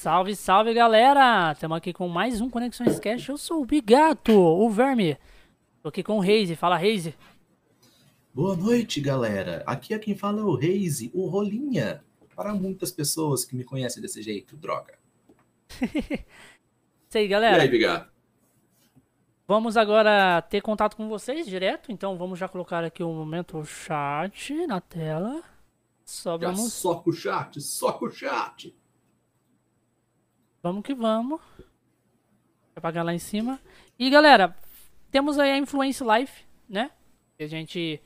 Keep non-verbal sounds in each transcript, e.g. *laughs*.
Salve, salve galera! Estamos aqui com mais um Conexões Cash. Eu sou o Bigato, o Verme. Tô aqui com o Reise. Fala, Reise. Boa noite, galera. Aqui é quem fala é o Reise, o Rolinha. Para muitas pessoas que me conhecem desse jeito, droga. *laughs* Isso aí, galera. E aí, Bigato? Vamos agora ter contato com vocês direto, então vamos já colocar aqui o um momento chat na tela. Só Já vamos, soca o chat, soca o chat. Vamos que vamos. Vou apagar lá em cima. E galera, temos aí a Influence Life, né? Que a gente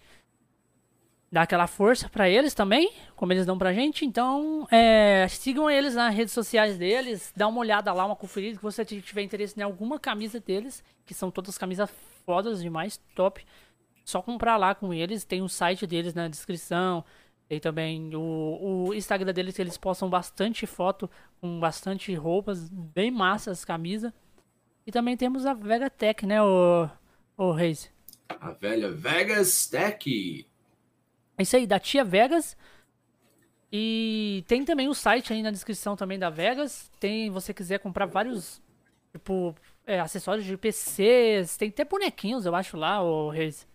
dá aquela força pra eles também, como eles dão pra gente. Então, é, sigam eles nas redes sociais deles, dá uma olhada lá, uma conferida, que você tiver interesse em alguma camisa deles, que são todas camisas fodas demais, top. Só comprar lá com eles, tem o site deles na descrição, tem também o, o Instagram deles, que eles postam bastante foto, com bastante roupas, bem massas as camisas. E também temos a Vega Tech, né, o, o Reis? A velha Vegas Tech. É isso aí, da Tia Vegas. E tem também o site aí na descrição também da Vegas. Tem, você quiser comprar vários, tipo, é, acessórios de PCs. Tem até bonequinhos, eu acho, lá, o Reis.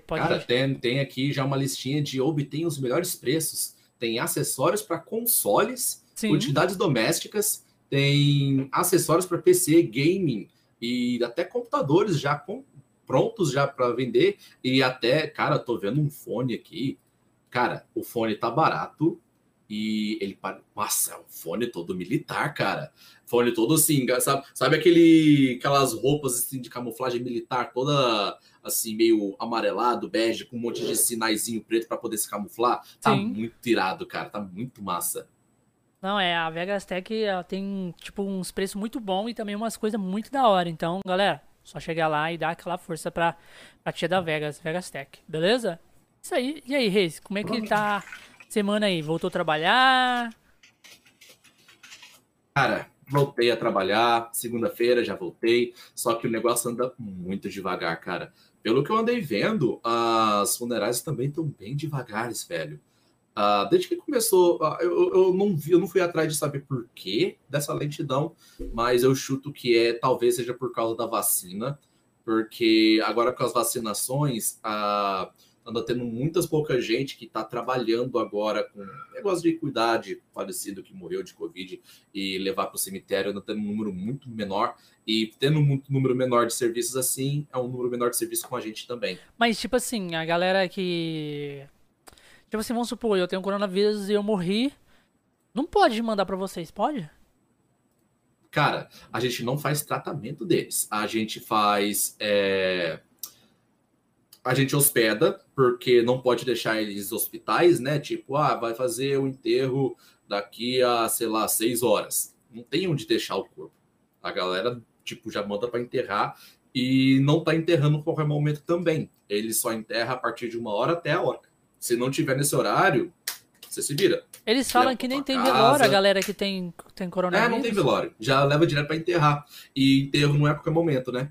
Cara, tem, tem aqui já uma listinha de obtém os melhores preços. Tem acessórios para consoles, Sim. utilidades domésticas, tem acessórios para PC, gaming e até computadores já com, prontos já para vender. E até, cara, tô vendo um fone aqui. Cara, o fone tá barato e ele para. Nossa, é um fone todo militar, cara. Fone todo assim, sabe, sabe aquele, aquelas roupas assim, de camuflagem militar, toda assim, meio amarelado, bege, com um monte de sinaizinho preto para poder se camuflar. Tá Sim. muito irado, cara. Tá muito massa. Não, é, a Vegas Tech ela tem, tipo, uns preços muito bons e também umas coisas muito da hora. Então, galera, só chegar lá e dar aquela força pra, pra tia da Vegas, Vegas Tech, beleza? Isso aí. E aí, Reis, como é que tá a semana aí? Voltou a trabalhar? Cara, voltei a trabalhar, segunda-feira já voltei, só que o negócio anda muito devagar, cara. Pelo que eu andei vendo, as funerárias também estão bem devagares, velho. Ah, desde que começou, ah, eu, eu não vi, eu não fui atrás de saber por que dessa lentidão, mas eu chuto que é talvez seja por causa da vacina, porque agora com as vacinações, ah, anda tendo muitas pouca gente que está trabalhando agora com negócio de cuidar de falecido que morreu de Covid e levar para o cemitério, anda tendo um número muito menor. E tendo um muito número menor de serviços assim, é um número menor de serviço com a gente também. Mas, tipo assim, a galera que. Tipo assim, vamos supor, eu tenho coronavírus e eu morri. Não pode mandar pra vocês, pode? Cara, a gente não faz tratamento deles. A gente faz. é, A gente hospeda, porque não pode deixar eles hospitais, né? Tipo, ah, vai fazer o enterro daqui a, sei lá, seis horas. Não tem onde deixar o corpo. A galera, tipo, já manda para enterrar e não tá enterrando em qualquer momento também. Ele só enterra a partir de uma hora até a hora. Se não tiver nesse horário, você se vira. Eles falam que nem tem casa. velório a galera que tem, tem É, coronavírus. não tem velório. Já leva direto para enterrar. E enterro não é a qualquer momento, né?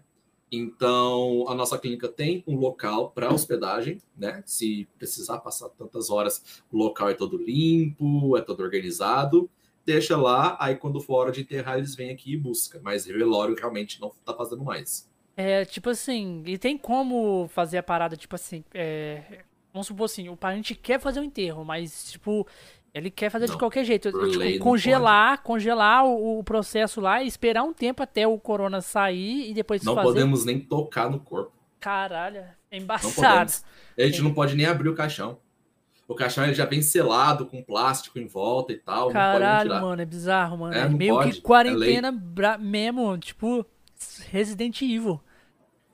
Então, a nossa clínica tem um local para hospedagem, né? Se precisar passar tantas horas, o local é todo limpo, é todo organizado. Deixa lá, aí quando for hora de enterrar, eles vêm aqui e buscam. Mas velório realmente não tá fazendo mais. É, tipo assim, e tem como fazer a parada, tipo assim, é, vamos supor assim, o parente quer fazer o enterro, mas, tipo, ele quer fazer de Não, qualquer jeito. Tipo, congelar, congelar o, o processo lá e esperar um tempo até o corona sair e depois Não fazer. podemos nem tocar no corpo. Caralho, é embaçado. A gente não pode nem abrir o caixão. O caixão ele já vem selado com plástico em volta e tal. Caralho, mano, é bizarro, mano. É, É, meio pode, que é quarentena bra- mesmo, tipo, Resident Evil.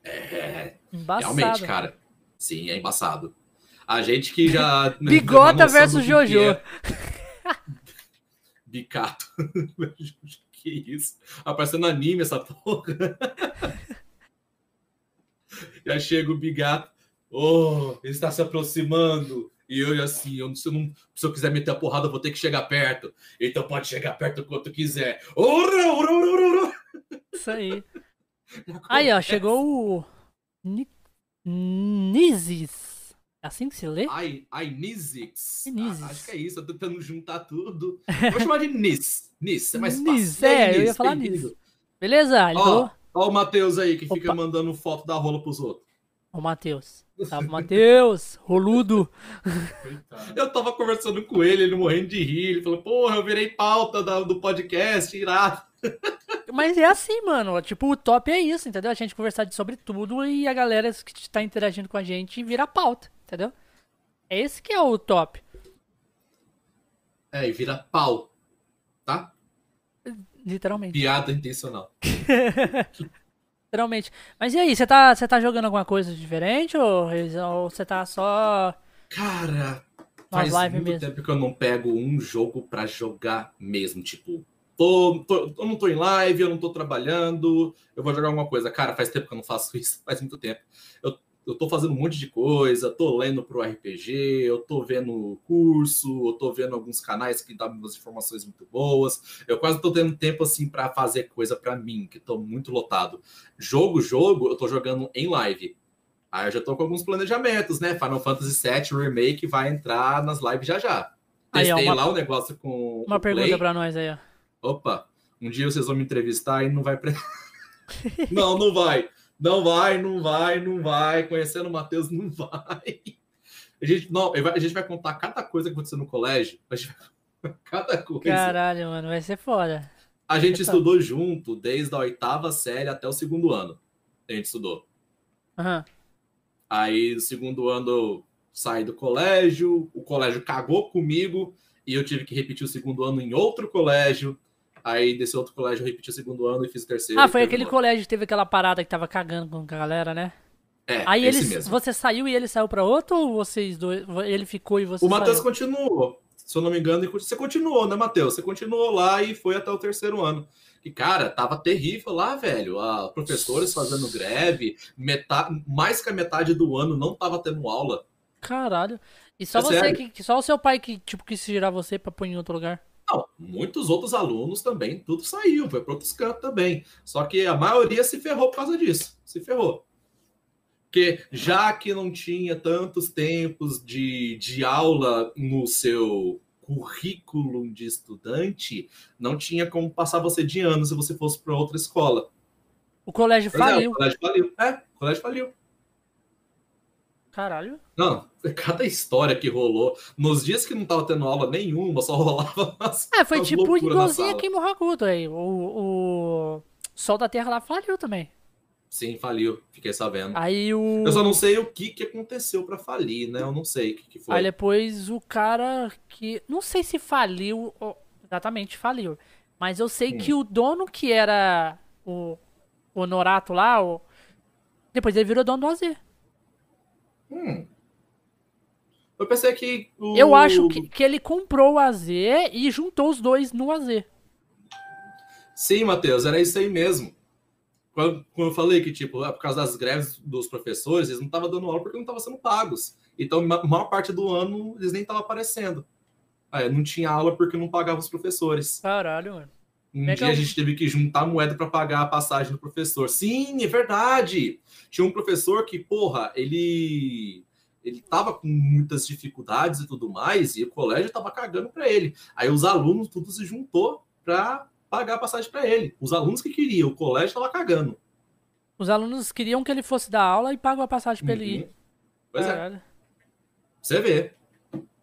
É, Embaçado. Realmente, cara. Sim, é embaçado. A gente que já. *laughs* Bigota versus Jojo. é. *laughs* Bicato. *laughs* que isso? Aparecendo anime essa porra. já chega o Bigato. Oh, ele está se aproximando. E eu assim, eu, se, eu não, se eu quiser meter a porrada, eu vou ter que chegar perto. Então pode chegar perto quanto quiser. Ora, ora, ora, ora. Isso aí. Aí, ó, chegou o. Ni- Nizes. Assim que se lê? Ai, ai, Nizix. Nizix. Ah, acho que é isso, eu tô tentando juntar tudo. Vou chamar de Nis. Nis, é mais Nis, fácil. E aí, é, eu ia Nis, falar. Nis. Beleza? Ele Ó, falou. ó o Matheus aí, que fica Opa. mandando foto da rola pros outros. Ô, Matheus. Salve, Matheus. *laughs* Roludo. Eu tava conversando com ele, ele morrendo de rir. Ele falou, porra, eu virei pauta do podcast, irado. *laughs* Mas é assim, mano. Tipo, o top é isso, entendeu? A gente conversar sobre tudo e a galera que tá interagindo com a gente vira pauta, entendeu? É esse que é o top. É, e vira pau, tá? Literalmente. Piada intencional. *laughs* Literalmente. Mas e aí, você tá, você tá jogando alguma coisa diferente ou ou você tá só Cara, faz muito mesmo? tempo que eu não pego um jogo pra jogar mesmo. Tipo, tô, tô- eu não tô em live, eu não tô trabalhando, eu vou jogar alguma coisa. Cara, faz tempo que eu não faço *laughs* isso, faz muito tempo. Eu, eu tô fazendo um monte de coisa, tô lendo pro RPG, eu tô vendo curso, eu tô vendo alguns canais que dão umas informações muito boas. Eu quase tô tendo tempo assim pra fazer coisa pra mim, que tô muito lotado. Jogo, jogo, eu tô jogando em live. Aí eu já tô com alguns planejamentos, né? Final Fantasy VII Remake vai entrar nas lives já já. Aí, ó, Testei uma- lá o negócio com Uma pergunta Play. pra nós aí, ó. Opa, um dia vocês vão me entrevistar e não vai. pre- *laughs* não, não vai. Não vai, não vai, não vai. Conhecendo o Matheus, não vai. A gente, não, a gente vai contar cada coisa que aconteceu no colégio. Cada coisa. Caralho, mano, vai ser foda. A gente estudou junto desde a oitava série até o segundo ano. A gente estudou. Aham. Aí, no segundo ano, eu saí do colégio, o colégio cagou comigo e eu tive que repetir o segundo ano em outro colégio. Aí, desse outro colégio, eu repeti o segundo ano e fiz o terceiro. Ah, foi aquele colégio que teve aquela parada que tava cagando com a galera, né? É, Aí esse eles, mesmo. você saiu e ele saiu pra outro ou vocês dois, ele ficou e você O Matheus continuou. Se eu não me engano, você continuou, né, Matheus? Você continuou lá e foi até o terceiro ano. E, cara, tava terrível lá, velho. Ah, professores fazendo greve, metade, mais que a metade do ano não tava tendo aula. Caralho. E só É você sério. que, só o seu pai que tipo quis tirar você pra pôr em outro lugar. Não, muitos outros alunos também, tudo saiu, foi para outros cantos também. Só que a maioria se ferrou por causa disso. Se ferrou. Porque já que não tinha tantos tempos de, de aula no seu currículo de estudante, não tinha como passar você de ano se você fosse para outra escola. O colégio Pois é, faliu. o colégio faliu. É, o colégio faliu. Caralho. Não, cada história que rolou. Nos dias que não tava tendo aula nenhuma, só rolava umas, É, foi umas tipo igualzinho aqui em Morragudo aí. O, o Sol da Terra lá faliu também. Sim, faliu. Fiquei sabendo. Aí o. Eu só não sei o que, que aconteceu pra falir, né? Eu não sei o que, que foi. Aí depois o cara que. Não sei se faliu. ou- Exatamente, faliu. Mas eu sei Hum. que o dono que era o, o Norato lá, o... depois ele virou dono do AZ. Hum. Eu pensei que. O... Eu acho que, que ele comprou o AZ e juntou os dois no AZ. Sim, Matheus, era isso aí mesmo. Quando, quando eu falei que, tipo, é por causa das greves dos professores, eles não estavam dando aula porque não estavam sendo pagos. Então, a maior parte do ano, eles nem estavam aparecendo. Aí, não tinha aula porque não pagavam os professores. Caralho, mano. Um Legal. dia a gente teve que juntar moeda para pagar a passagem do professor. Sim, é verdade. Tinha um professor que, porra, ele ele tava com muitas dificuldades e tudo mais, e o colégio tava cagando para ele. Aí os alunos tudo se juntou para pagar a passagem para ele. Os alunos que queriam, o colégio tava cagando. Os alunos queriam que ele fosse dar aula e pagou a passagem pra ele ir. Uhum. Pois é. Você vê.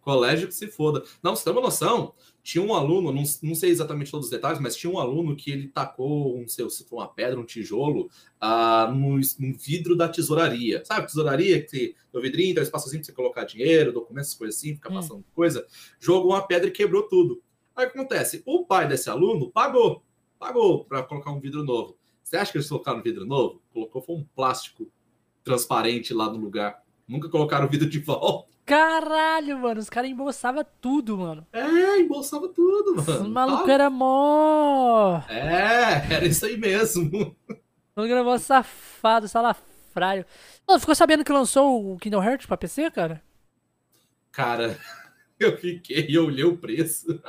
Colégio que se foda. Não, você tem uma noção? Tinha um aluno, não, não sei exatamente todos os detalhes, mas tinha um aluno que ele tacou um seu, se for uma pedra, um tijolo, ah, no, no vidro da tesouraria. Sabe, tesouraria que no vidrinho tem um espaçozinho pra você colocar dinheiro, documentos, coisas assim, ficar Hum. passando coisa. Jogou uma pedra e quebrou tudo. Aí o que acontece? O pai desse aluno pagou. Pagou para colocar um vidro novo. Você acha que eles colocaram um vidro novo? Colocou foi um plástico transparente lá no lugar. Nunca colocaram o vidro de *laughs* volta. Caralho, mano. Os caras embolsavam tudo, mano. É, embolsava tudo, Os mano. malucos Ah, eram mó. É, era isso aí mesmo. O maluco era mó safado, salafrário. Mano, ficou sabendo que lançou o Kingdom Hearts pra PC, cara? Cara, *laughs* eu fiquei, eu olhei o preço.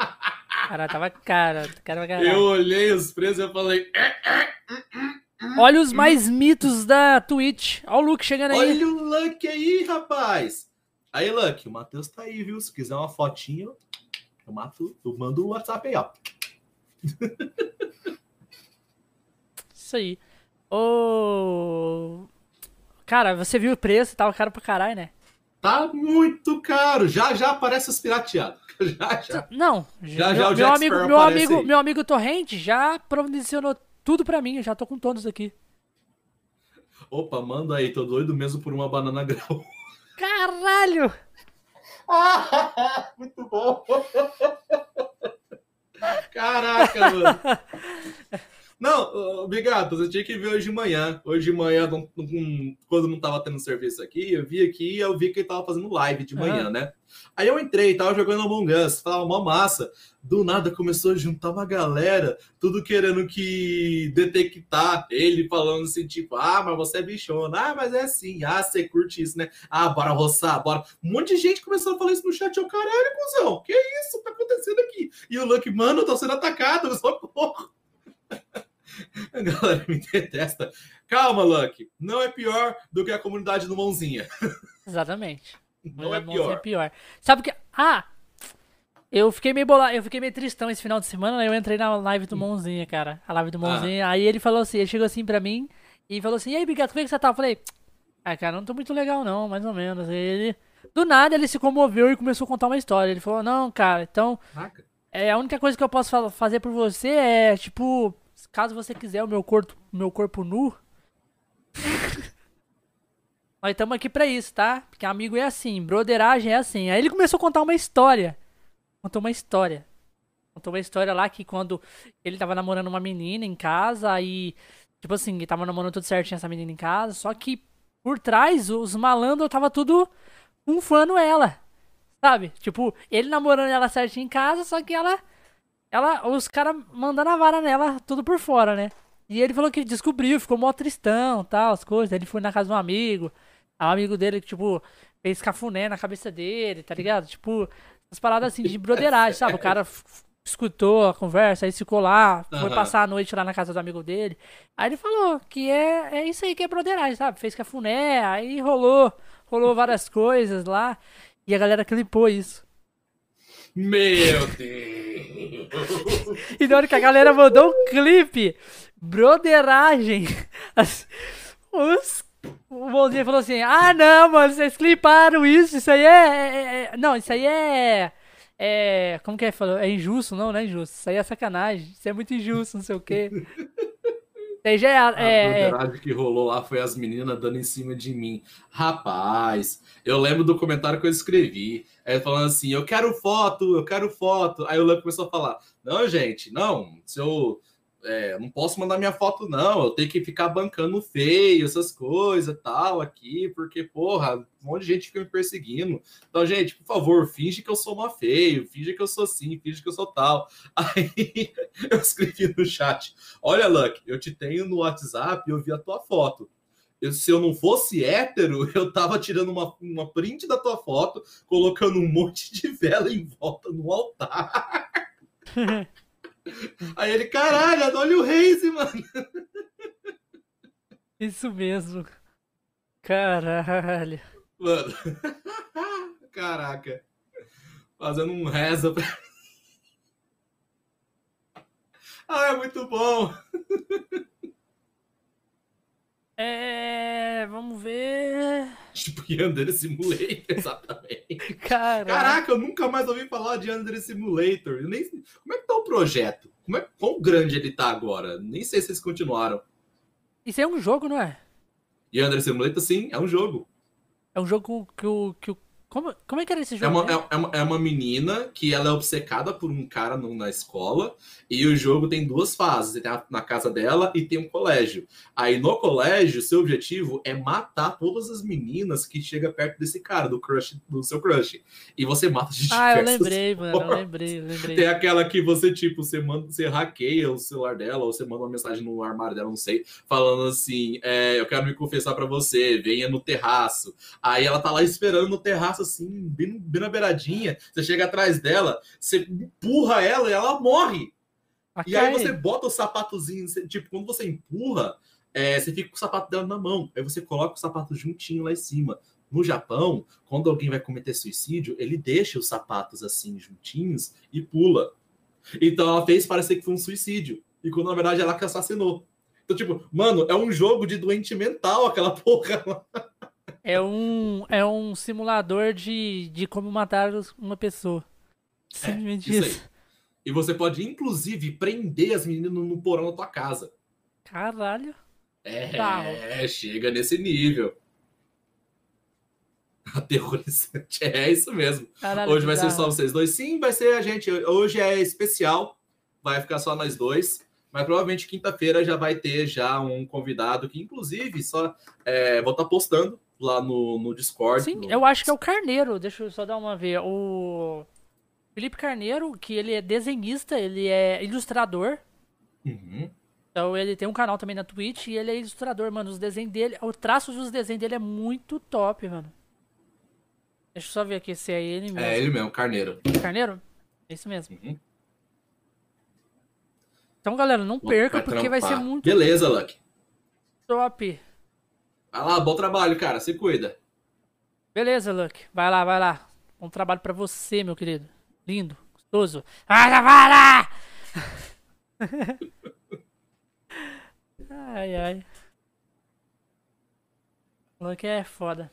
Cara, tava cara. cara Eu olhei os preços e eu falei, "É, Olha os mais mitos da Twitch. Olha o Luke chegando aí. olha o Luck aí, rapaz. Aí, Luck, o Matheus tá aí, viu? Se quiser uma fotinha, eu mato, eu mando o WhatsApp aí, ó. *laughs* Isso aí. Ô. Cara, você viu o preço, tava caro pra caralho, né? Tá muito caro. Já já aparece os pirateados. *laughs* Já já. Não, Já, meu, já o meu amigo, meu amigo, aí. meu amigo Torrente já providenciou tudo pra mim, eu já tô com todos aqui. Opa, manda aí, tô doido mesmo por uma banana *laughs* grau. Caralho! *laughs* muito bom. Caraca, mano. *laughs* Não, obrigado. Você tinha que ver hoje de manhã. Hoje de manhã, não- não- quando não tava tendo serviço aqui, eu vi aqui e eu vi que ele tava fazendo live de manhã, Ah. né? Aí eu entrei, tava jogando Among Us, tava uma massa. Do nada começou a juntar uma galera, tudo querendo que detectar ele, falando assim, tipo, ah, mas você é bichona, ah, mas é assim, ah, você curte isso, né? Ah, bora roçar, bora. Um monte de gente começou a falar isso no chat, eu, caralho, cuzão, que isso tá acontecendo aqui? E o Lucky, mano, eu tô sendo atacado, socorro. *laughs* A galera me detesta. Calma, Lucky, não é pior do que a comunidade do Mãozinha. Exatamente. Não é pior. É pior. Sabe o que. Ah! Eu fiquei meio bolado, eu fiquei meio tristão esse final de semana, né? eu entrei na live do Mãozinha, cara. A live do Mãozinha. Aí ele falou assim, ele chegou assim pra mim e falou assim: E aí, Bigato, como é que você tá? Eu falei, ah, cara, não tô muito legal, não, mais ou menos. Aí ele. Do nada ele se comoveu e começou a contar uma história. Ele falou, não, cara, então. Caraca. É, a única coisa que eu posso fa- fazer por você é, tipo, caso você quiser o meu corpo, meu corpo nu. *laughs* Nós estamos aqui pra isso, tá? Porque amigo é assim, broderagem é assim. Aí ele começou a contar uma história. Contou uma história. Contou uma história lá que quando ele tava namorando uma menina em casa e, tipo assim, ele tava namorando tudo certinho essa menina em casa, só que por trás os malandros tava tudo unfando ela. Sabe? Tipo, ele namorando ela certinho em casa, só que ela. Ela os caras mandando a vara nela, tudo por fora, né? E ele falou que descobriu, ficou mó tristão, tal, as coisas. Ele foi na casa de um amigo. O amigo dele, que, tipo, fez cafuné na cabeça dele, tá ligado? Tipo, as paradas assim de broderagem, sabe? O cara escutou a conversa, aí ficou lá, foi Aham. passar a noite lá na casa do amigo dele. Aí ele falou que é, é isso aí que é broderagem, sabe? Fez cafuné, aí rolou, rolou várias coisas lá. E a galera clipou isso. Meu Deus. *laughs* E na hora que a galera mandou um clipe, broderagem, as- os, o Bonzinho falou assim: Ah, não, mano, vocês cliparam isso, isso aí é. é- é- não, isso aí é. É. Como que é? Falou? É injusto, não, não é injusto. Isso aí é sacanagem. Isso é muito injusto, não sei o quê. *laughs* É. A é- é- que rolou lá foi as meninas dando em cima de mim. Rapaz, eu lembro do comentário que eu escrevi. Aí falando assim: eu quero foto, eu quero foto. Aí o Luck começou a falar: não, gente, não, se eu. É, não posso mandar minha foto, não. Eu tenho que ficar bancando feio, essas coisas tal, aqui, porque, porra, um monte de gente fica me perseguindo. Então, gente, por favor, finge que eu sou uma feio, finge que eu sou assim, finge que eu sou tal. *laughs* Aí eu escrevi no chat: Olha, Luck, eu te tenho no WhatsApp e eu vi a tua foto. Eu- se eu não fosse hétero, *laughs* eu tava tirando uma, uma print da tua foto, colocando um monte de vela em volta no altar. *laughs* Aí ele, caralho, olha o Reise, mano. Isso mesmo. Caralho. Mano. Caraca. Fazendo um reza. pra- *laughs* Ah, é muito bom. É. Vamos ver. *laughs* Tipo, Yandere Simulator, exatamente. *laughs* Caralho. Caraca, eu nunca mais ouvi falar de Yandere Simulator. Eu nem... Como é que tá o projeto? Como é... Quão grande ele tá agora? Nem sei se eles continuaram. Isso aí é um jogo, não é? Yandere Simulator, sim, é um jogo. É um jogo que o. Que o como, como é que era esse É jogo? uma, mesmo? é, é uma, é uma menina que ela é obcecada por um cara no- na escola e o jogo tem duas fases. Tem a- na casa dela e tem um colégio. Aí no colégio, seu objetivo é matar todas as meninas que chegam perto desse cara, do crush, do seu crush. E você mata de Ah, eu lembrei, *laughs* mano. Eu formas. lembrei, eu lembrei. Tem aquela que você, tipo, você manda, você hackeia o celular dela, ou você manda uma mensagem no armário dela, não sei, falando assim: é, eu quero me confessar pra você, venha no terraço. Aí ela tá lá esperando no terraço, assim, bem, bem na beiradinha. Você chega atrás dela, você empurra ela e ela morre. E aí você bota o sapatozinho, tipo, quando você empurra, é, você fica com o sapato dela na mão. Aí você coloca o sapato juntinho lá em cima. no Japão, quando alguém vai cometer suicídio, ele deixa os sapatos assim juntinhos e pula. Então ela fez parecer que foi um suicídio. E quando na verdade ela que assassinou. Então, tipo, mano, é um jogo de doente mental aquela *laughs* porra. É um, é um simulador de, de como matar uma pessoa. Simplesmente É, isso isso. E você pode, inclusive, prender as meninas no, no porão da tua casa. Caralho. É, Tá. chega nesse nível. Aterrorizante. É isso mesmo. Caralho Hoje vai ser só vocês dois. Sim, vai ser a gente. Hoje é especial. Vai ficar só nós dois. Mas provavelmente quinta-feira já vai ter já um convidado que, inclusive, só é, vou estar postando lá no, no Discord. Sim, no- eu acho que é o Carneiro. Deixa eu só dar uma ver. O Felipe Carneiro, que ele é desenhista, ele é ilustrador. Uhum. Então ele tem um canal também na Twitch e ele é ilustrador, mano. Os desenhos dele, o traço dos desenhos dele é muito top, mano. Deixa eu só ver aqui se é ele mesmo. É ele mesmo, Carneiro. Carneiro? É isso mesmo. Uhum. Então, galera, não perca, porque vai ser trampar. muito Beleza, Luck. top. Vai lá, bom trabalho, cara. Se cuida. Beleza, Luke. Vai lá, vai lá. Bom trabalho pra você, meu querido. Lindo, gostoso. Vai lá, vai lá! *laughs* ai, ai. Luke é foda.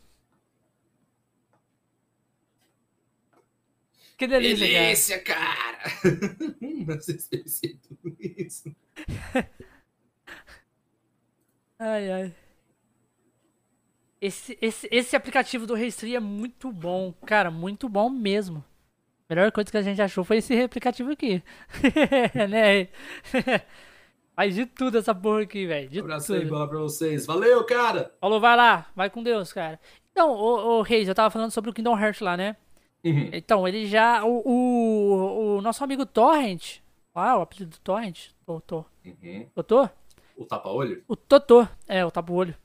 Que delícia, cara. Delícia, cara! *laughs* Pensam tudo isso. *laughs* Ai, ai. Esse, esse, esse aplicativo do Restri é muito bom. Cara, muito bom mesmo. A melhor coisa que a gente achou foi esse aplicativo aqui. *laughs* né? *laughs* Faz de tudo essa porra aqui, velho. De Um abraço aí, tudo. bola pra vocês. Valeu, cara! Falou, vai lá. Vai com Deus, cara. Então, ô, ô Reis, eu tava falando sobre o Kingdom Hearts lá, né? Uhum. Então, ele já. O, o, o nosso amigo Torrent. Ah, o apelido do Torrent. Totô. Uhum. Totô? O tapa-olho? O Totô. É, o tapa-olho.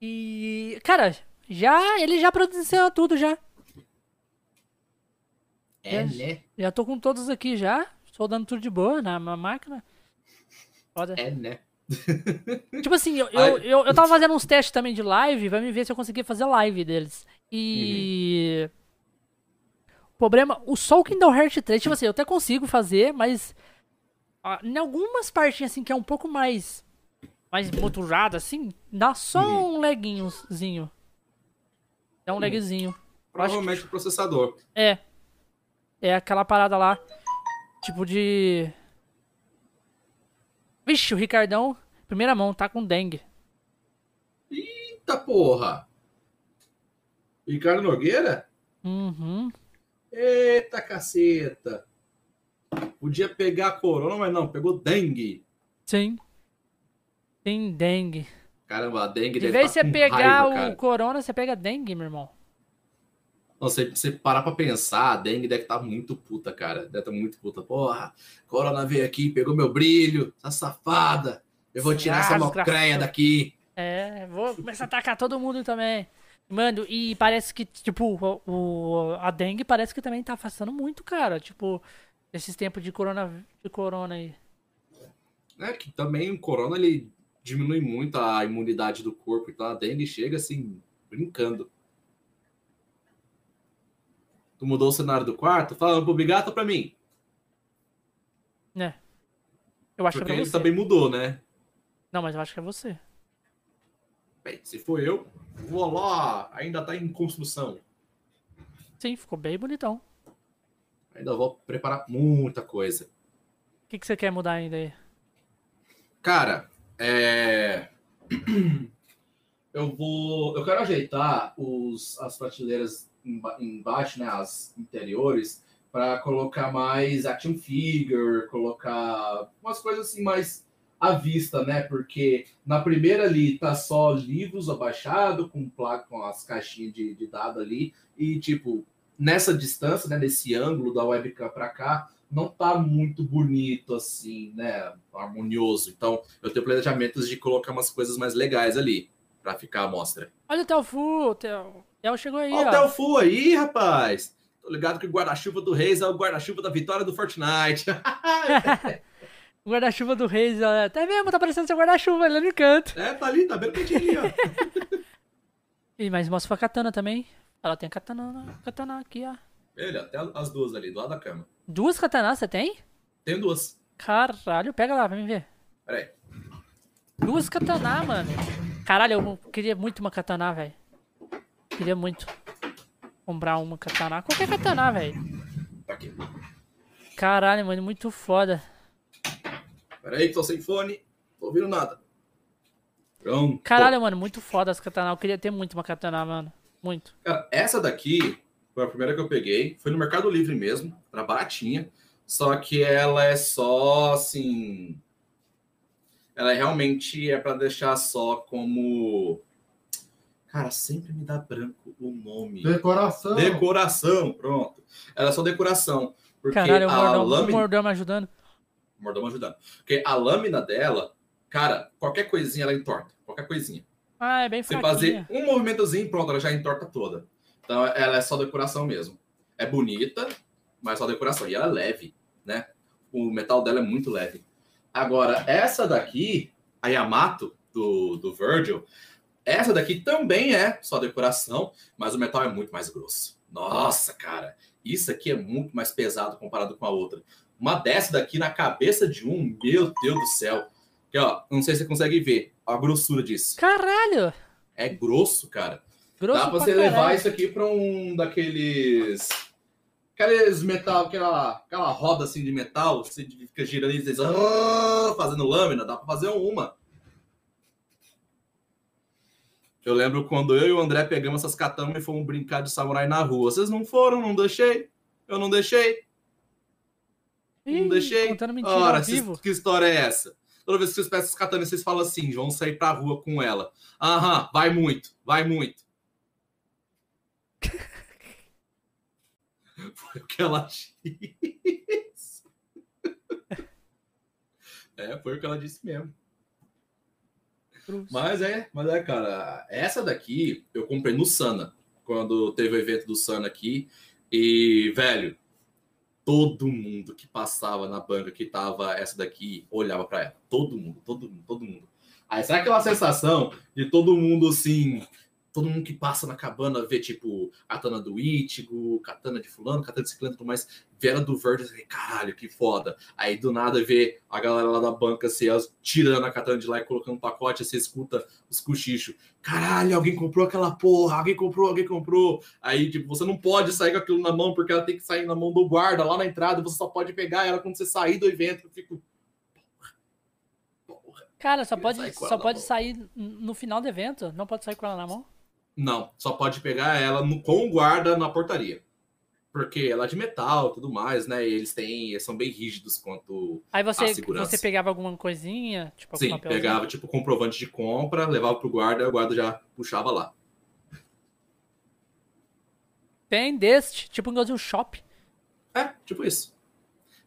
E. Cara, já. Ele já produziu tudo já. É, É. né? Já tô com todos aqui já. Soldando tudo de boa na, na máquina. Foda. É, né? *laughs* Tipo assim, eu, eu, eu, eu tava fazendo uns testes também de live, vai me ver se eu conseguir fazer live deles. E. O problema, o Soul Kingdom Hearts 3, tipo assim, eu até consigo fazer, mas. ah, em algumas partes assim que é um pouco mais. Mais moturado assim, dá só um lagzinho. Dá um lagzinho. Provavelmente o processador. É. É aquela parada lá. Tipo de. Vixe, o Ricardão, primeira mão, tá com dengue. Eita porra! Ricardo Nogueira? Uhum. Eita caceta! Podia pegar corona, mas não, pegou dengue. Sim. Tem dengue. Caramba, a dengue De deve vez tá você pegar raiva, o cara. corona, você pega dengue, meu irmão. Não, você, você parar pra pensar, a dengue deve estar muito puta, cara. Deve estar muito puta. Porra, corona veio aqui, pegou meu brilho, essa safada. Eu vou tirar essa mocreia daqui. É, vou começar a atacar todo mundo também. Mano, e parece que, tipo, o, o- a dengue parece que também tá afastando muito, cara. Tipo, esses tempos de corona, de corona aí. né, que também o corona ele diminui muito a imunidade do corpo, então a dengue chega assim, brincando. Tu mudou o cenário do quarto? Fala pro Bigato pra mim. Né? Eu acho Porque que é ele também mudou, né? Não, mas eu acho que é você. Bem, se for eu, vou lá, ainda tá em construção. Sim, ficou bem bonitão. Ainda vou preparar muita coisa. O que, que você quer mudar ainda aí? Cara, é. *clears throat* Eu vou. Eu quero ajeitar os, as prateleiras emba- embaixo, né? As interiores, para colocar mais action figure, colocar umas coisas assim mais à vista, né? Porque na primeira ali tá só livros abaixado, com placa, com as caixinhas de, de dado ali, e tipo, nessa distância, né? Nesse ângulo da webcam para cá, não tá muito bonito assim, né? Harmonioso. Então, eu tenho planejamentos de colocar umas coisas mais legais ali para ficar à mostra. Olha o Telfu, o Tel... Tel chegou aí, Olha o ó. Telfu aí, rapaz. Tô ligado que o guarda-chuva do Reis é o guarda-chuva da vitória do Fortnite. *laughs* *laughs* O guarda-chuva do Reis, ó. Até mesmo, tá parecendo seu guarda-chuva ali no canto. é, tá ali, tá bem quentinho, *laughs* ó. E mas mostra a katana também. Ela tem a katana, katana aqui, ó. Ele, até as duas ali, do lado da cama. Duas katanas você tem? Tem duas. Caralho, pega lá, vem ver. Pera aí. Duas katana, mano. Caralho, eu queria muito uma katana, velho. Queria muito comprar uma katana. Qualquer katana, velho. Tá aqui. Caralho, mano, muito foda. Pera aí que tô sem fone. Tô ouvindo nada. Pronto. Caralho, mano, muito foda as katana. Eu queria ter muito uma katana, mano. Muito. Cara, essa daqui foi a primeira que eu peguei. Foi no Mercado Livre mesmo. Era baratinha. Só que ela é só assim. Ela realmente é para deixar só como. Cara, sempre me dá branco o nome. Decoração. Decoração, pronto. Ela é só decoração. Porque Caralho, o o lâmina. mordão me ajudando. Mordão ajudando. Porque a lâmina dela, cara, qualquer coisinha ela entorta. Qualquer coisinha. Ah, é bem Você fraquinha. fazer um movimentozinho, pronto, ela já entorta toda. Então ela é só decoração mesmo. É bonita, mas só decoração. E ela é leve, né? O metal dela é muito leve. Agora, essa daqui, a Yamato, do, do Virgil, essa daqui também é só decoração, mas o metal é muito mais grosso. Nossa, cara, isso aqui é muito mais pesado comparado com a outra. Uma dessa daqui na cabeça de um, meu Deus do céu. Aqui, ó, não sei se você consegue ver a grossura disso. Caralho! É grosso, cara. Grosso Dá pra pra você caralho. levar isso aqui pra um daqueles. Aqueles metal, aquela, aquela roda assim de metal, você fica girando e vocês, ah, fazendo lâmina, dá pra fazer uma. Eu lembro quando eu e o André pegamos essas katanas e fomos brincar de samurai na rua. Vocês não foram, não deixei. Eu não deixei. Não Ih, deixei. Contando mentira Ora, vivo. que história é essa? Toda vez que vocês peçam essas katanas, vocês falam assim, vão sair pra rua com ela. Aham, vai muito, vai muito. Foi o que ela disse. É, foi o que ela disse mesmo. Cruz. Mas é, mas é, cara. Essa daqui eu comprei no Sana, quando teve o evento do Sana aqui. E, velho, todo mundo que passava na banca que tava essa daqui olhava pra ela. Todo mundo, todo mundo, todo mundo. Aí sabe aquela sensação de todo mundo assim. Todo mundo que passa na cabana vê, tipo, a katana do Ichigo, katana de fulano, katana de ciclano e tudo mais, vê ela do verde e caralho, que foda. Aí do nada vê a galera lá da banca assim, elas tirando a katana de lá e colocando um pacote, você escuta os cochichos. Caralho, alguém comprou aquela porra, alguém comprou, alguém comprou. Aí, tipo, você não pode sair com aquilo na mão, porque ela tem que sair na mão do guarda lá na entrada, você só pode pegar ela quando você sair do evento. Eu fico. Porra. Cara, só pode, só pode mão. sair no final do evento. Não pode sair com ela na mão. Não, só pode pegar ela no- com o guarda na portaria. Porque ela é de metal e tudo mais, né? E eles têm. Eles são bem rígidos quanto. Aí você, você pegava alguma coisinha, tipo algum Sim, papelzinho. pegava tipo comprovante de compra, levava pro guarda e o guarda já puxava lá. Tem deste, tipo um Godzilla Shop. É, tipo isso.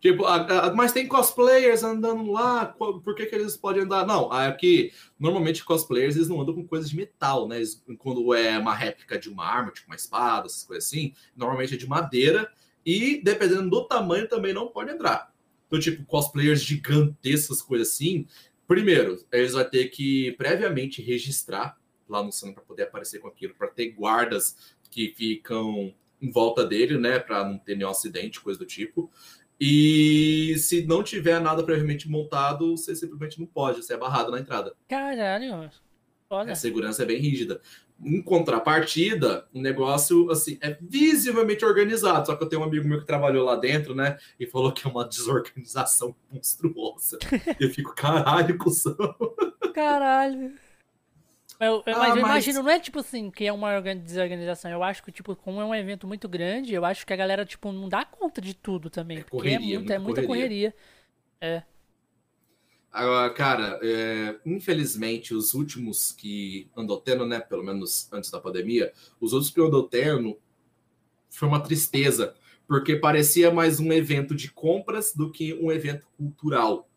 Tipo, a- a- mas tem cosplayers andando lá, por que, que eles podem andar? Não, aqui, normalmente cosplayers eles não andam com coisas de metal, né? Eles- quando é uma réplica de uma arma, tipo uma espada, essas coisas assim, normalmente é de madeira e dependendo do tamanho também não pode entrar. Então, tipo, cosplayers gigantescas, coisas assim, primeiro, eles vão ter que previamente registrar lá no Sun para poder aparecer com aquilo, para ter guardas que ficam em volta dele, né, para não ter nenhum acidente, coisa do tipo. E se não tiver nada previamente montado, você simplesmente não pode, você é barrado na entrada. Caralho. Olha. A segurança é bem rígida. Em contrapartida, o negócio assim é visivelmente organizado. Só que eu tenho um amigo meu que trabalhou lá dentro, né? E falou que é uma desorganização monstruosa. *laughs* eu fico, caralho, cuzão. Caralho. Eu, eu, Ah, mas eu mas- imagino, não é tipo assim, que é uma organ- desorganização. Eu acho que, tipo, como é um evento muito grande, eu acho que a galera, tipo, não dá conta de tudo também. É porque correria, é, muito, muita é muita correria. Agora, cara, é, infelizmente, os últimos que andou tendo, né? Pelo menos antes da pandemia, os outros que andou tendo foi uma tristeza, porque parecia mais um evento de compras do que um evento cultural.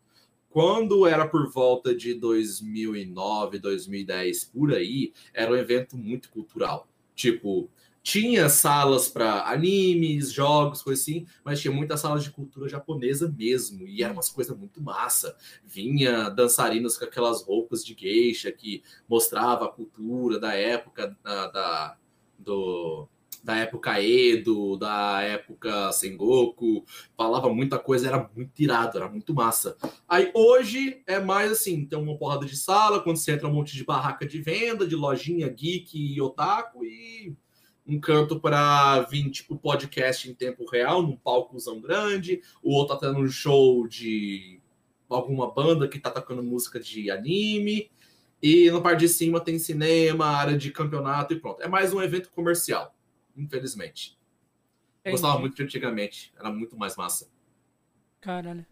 Quando era por volta de 2009, 2010, por aí, era um evento muito cultural. Tipo, tinha salas para animes, jogos, coisas assim, mas tinha muitas salas de cultura japonesa mesmo, e eram umas coisas muito massa. Vinha dançarinas com aquelas roupas de geisha que mostrava a cultura da época da, da do, da época Edo, da época Sengoku, falava muita coisa, era muito irado, era muito massa. Aí hoje é mais assim, tem uma porrada de sala, quando você entra um monte de barraca de venda, de lojinha geek e otaku e um canto para vir tipo podcast em tempo real, num palcozão grande, o outro tá tendo um show de alguma banda que tá tocando música de anime, e na parte de cima tem cinema, área de campeonato e pronto. É mais um evento comercial, infelizmente. Eu gostava muito de antigamente, era muito mais massa. Caralho.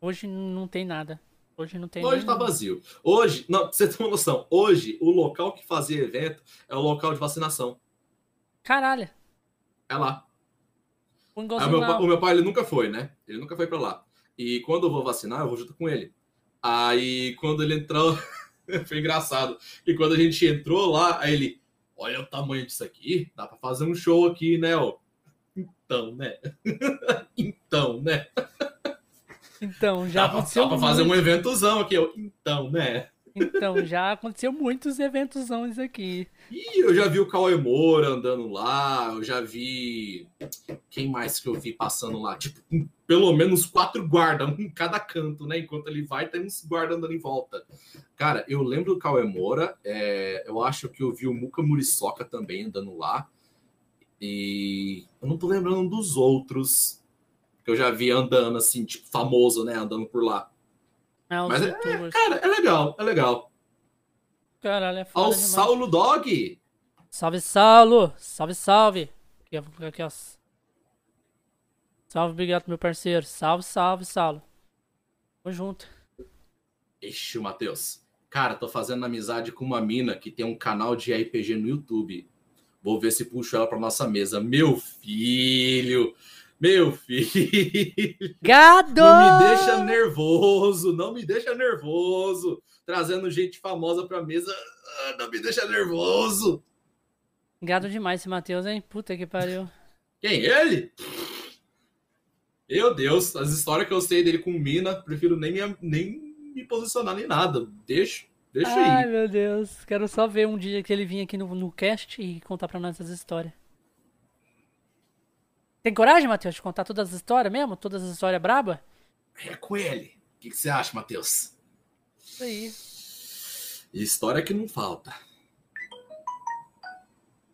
Hoje não tem nada. Hoje não tem Hoje tá vazio. Hoje, não, pra você ter uma noção, hoje o local que fazia evento é o local de vacinação. Caralho. É lá. O, meu, o meu pai, ele nunca foi, né? Ele nunca foi para lá. E quando eu vou vacinar, eu vou junto com ele. Aí, quando ele entrou, *laughs* foi engraçado. E quando a gente entrou lá, aí ele, olha o tamanho disso aqui, dá para fazer um show aqui, né? Ó. Então, né? *laughs* então, né? Então, já dá aconteceu. Dá pra fazer um eventozão aqui, ó. Então, né? Então, já aconteceu muitos eventos aqui. E eu já vi o Cauê Moura andando lá, eu já vi. Quem mais que eu vi passando lá? Tipo, pelo menos quatro guardas, um em cada canto, né? Enquanto ele vai, tem uns guardas andando em volta. Cara, eu lembro do Cauê Moura, é... eu acho que eu vi o Muka Muriçoca também andando lá. E eu não tô lembrando dos outros que eu já vi andando assim, tipo, famoso, né? Andando por lá. É, Mas, é, cara, é legal, é legal. Caralho, é foda Ao demais. Saulo Dog. Salve, Saulo. Salve, salve. Aqui, aqui, ó. Salve, obrigado, meu parceiro. Salve, salve, Saulo. Tamo junto. Ixi, Matheus. Cara, tô fazendo amizade com uma mina que tem um canal de RPG no YouTube. Vou ver se puxo ela pra nossa mesa. Meu filho! Meu filho. Gado! Não me deixa nervoso, não me deixa nervoso. Trazendo gente famosa pra mesa, ah, não me deixa nervoso. Gado demais esse Matheus, hein? Puta que pariu. Quem? Ele? Meu Deus, as histórias que eu sei dele com mina, prefiro nem me, nem me posicionar nem nada. Deixa, deixa Ai, aí. Ai, meu Deus. Quero só ver um dia que ele vinha aqui no, no cast e contar pra nós essas histórias. Tem coragem, Matheus, de contar todas as histórias mesmo? Todas as histórias braba? É com ele. O que, que você acha, Matheus? Isso aí. História que não falta.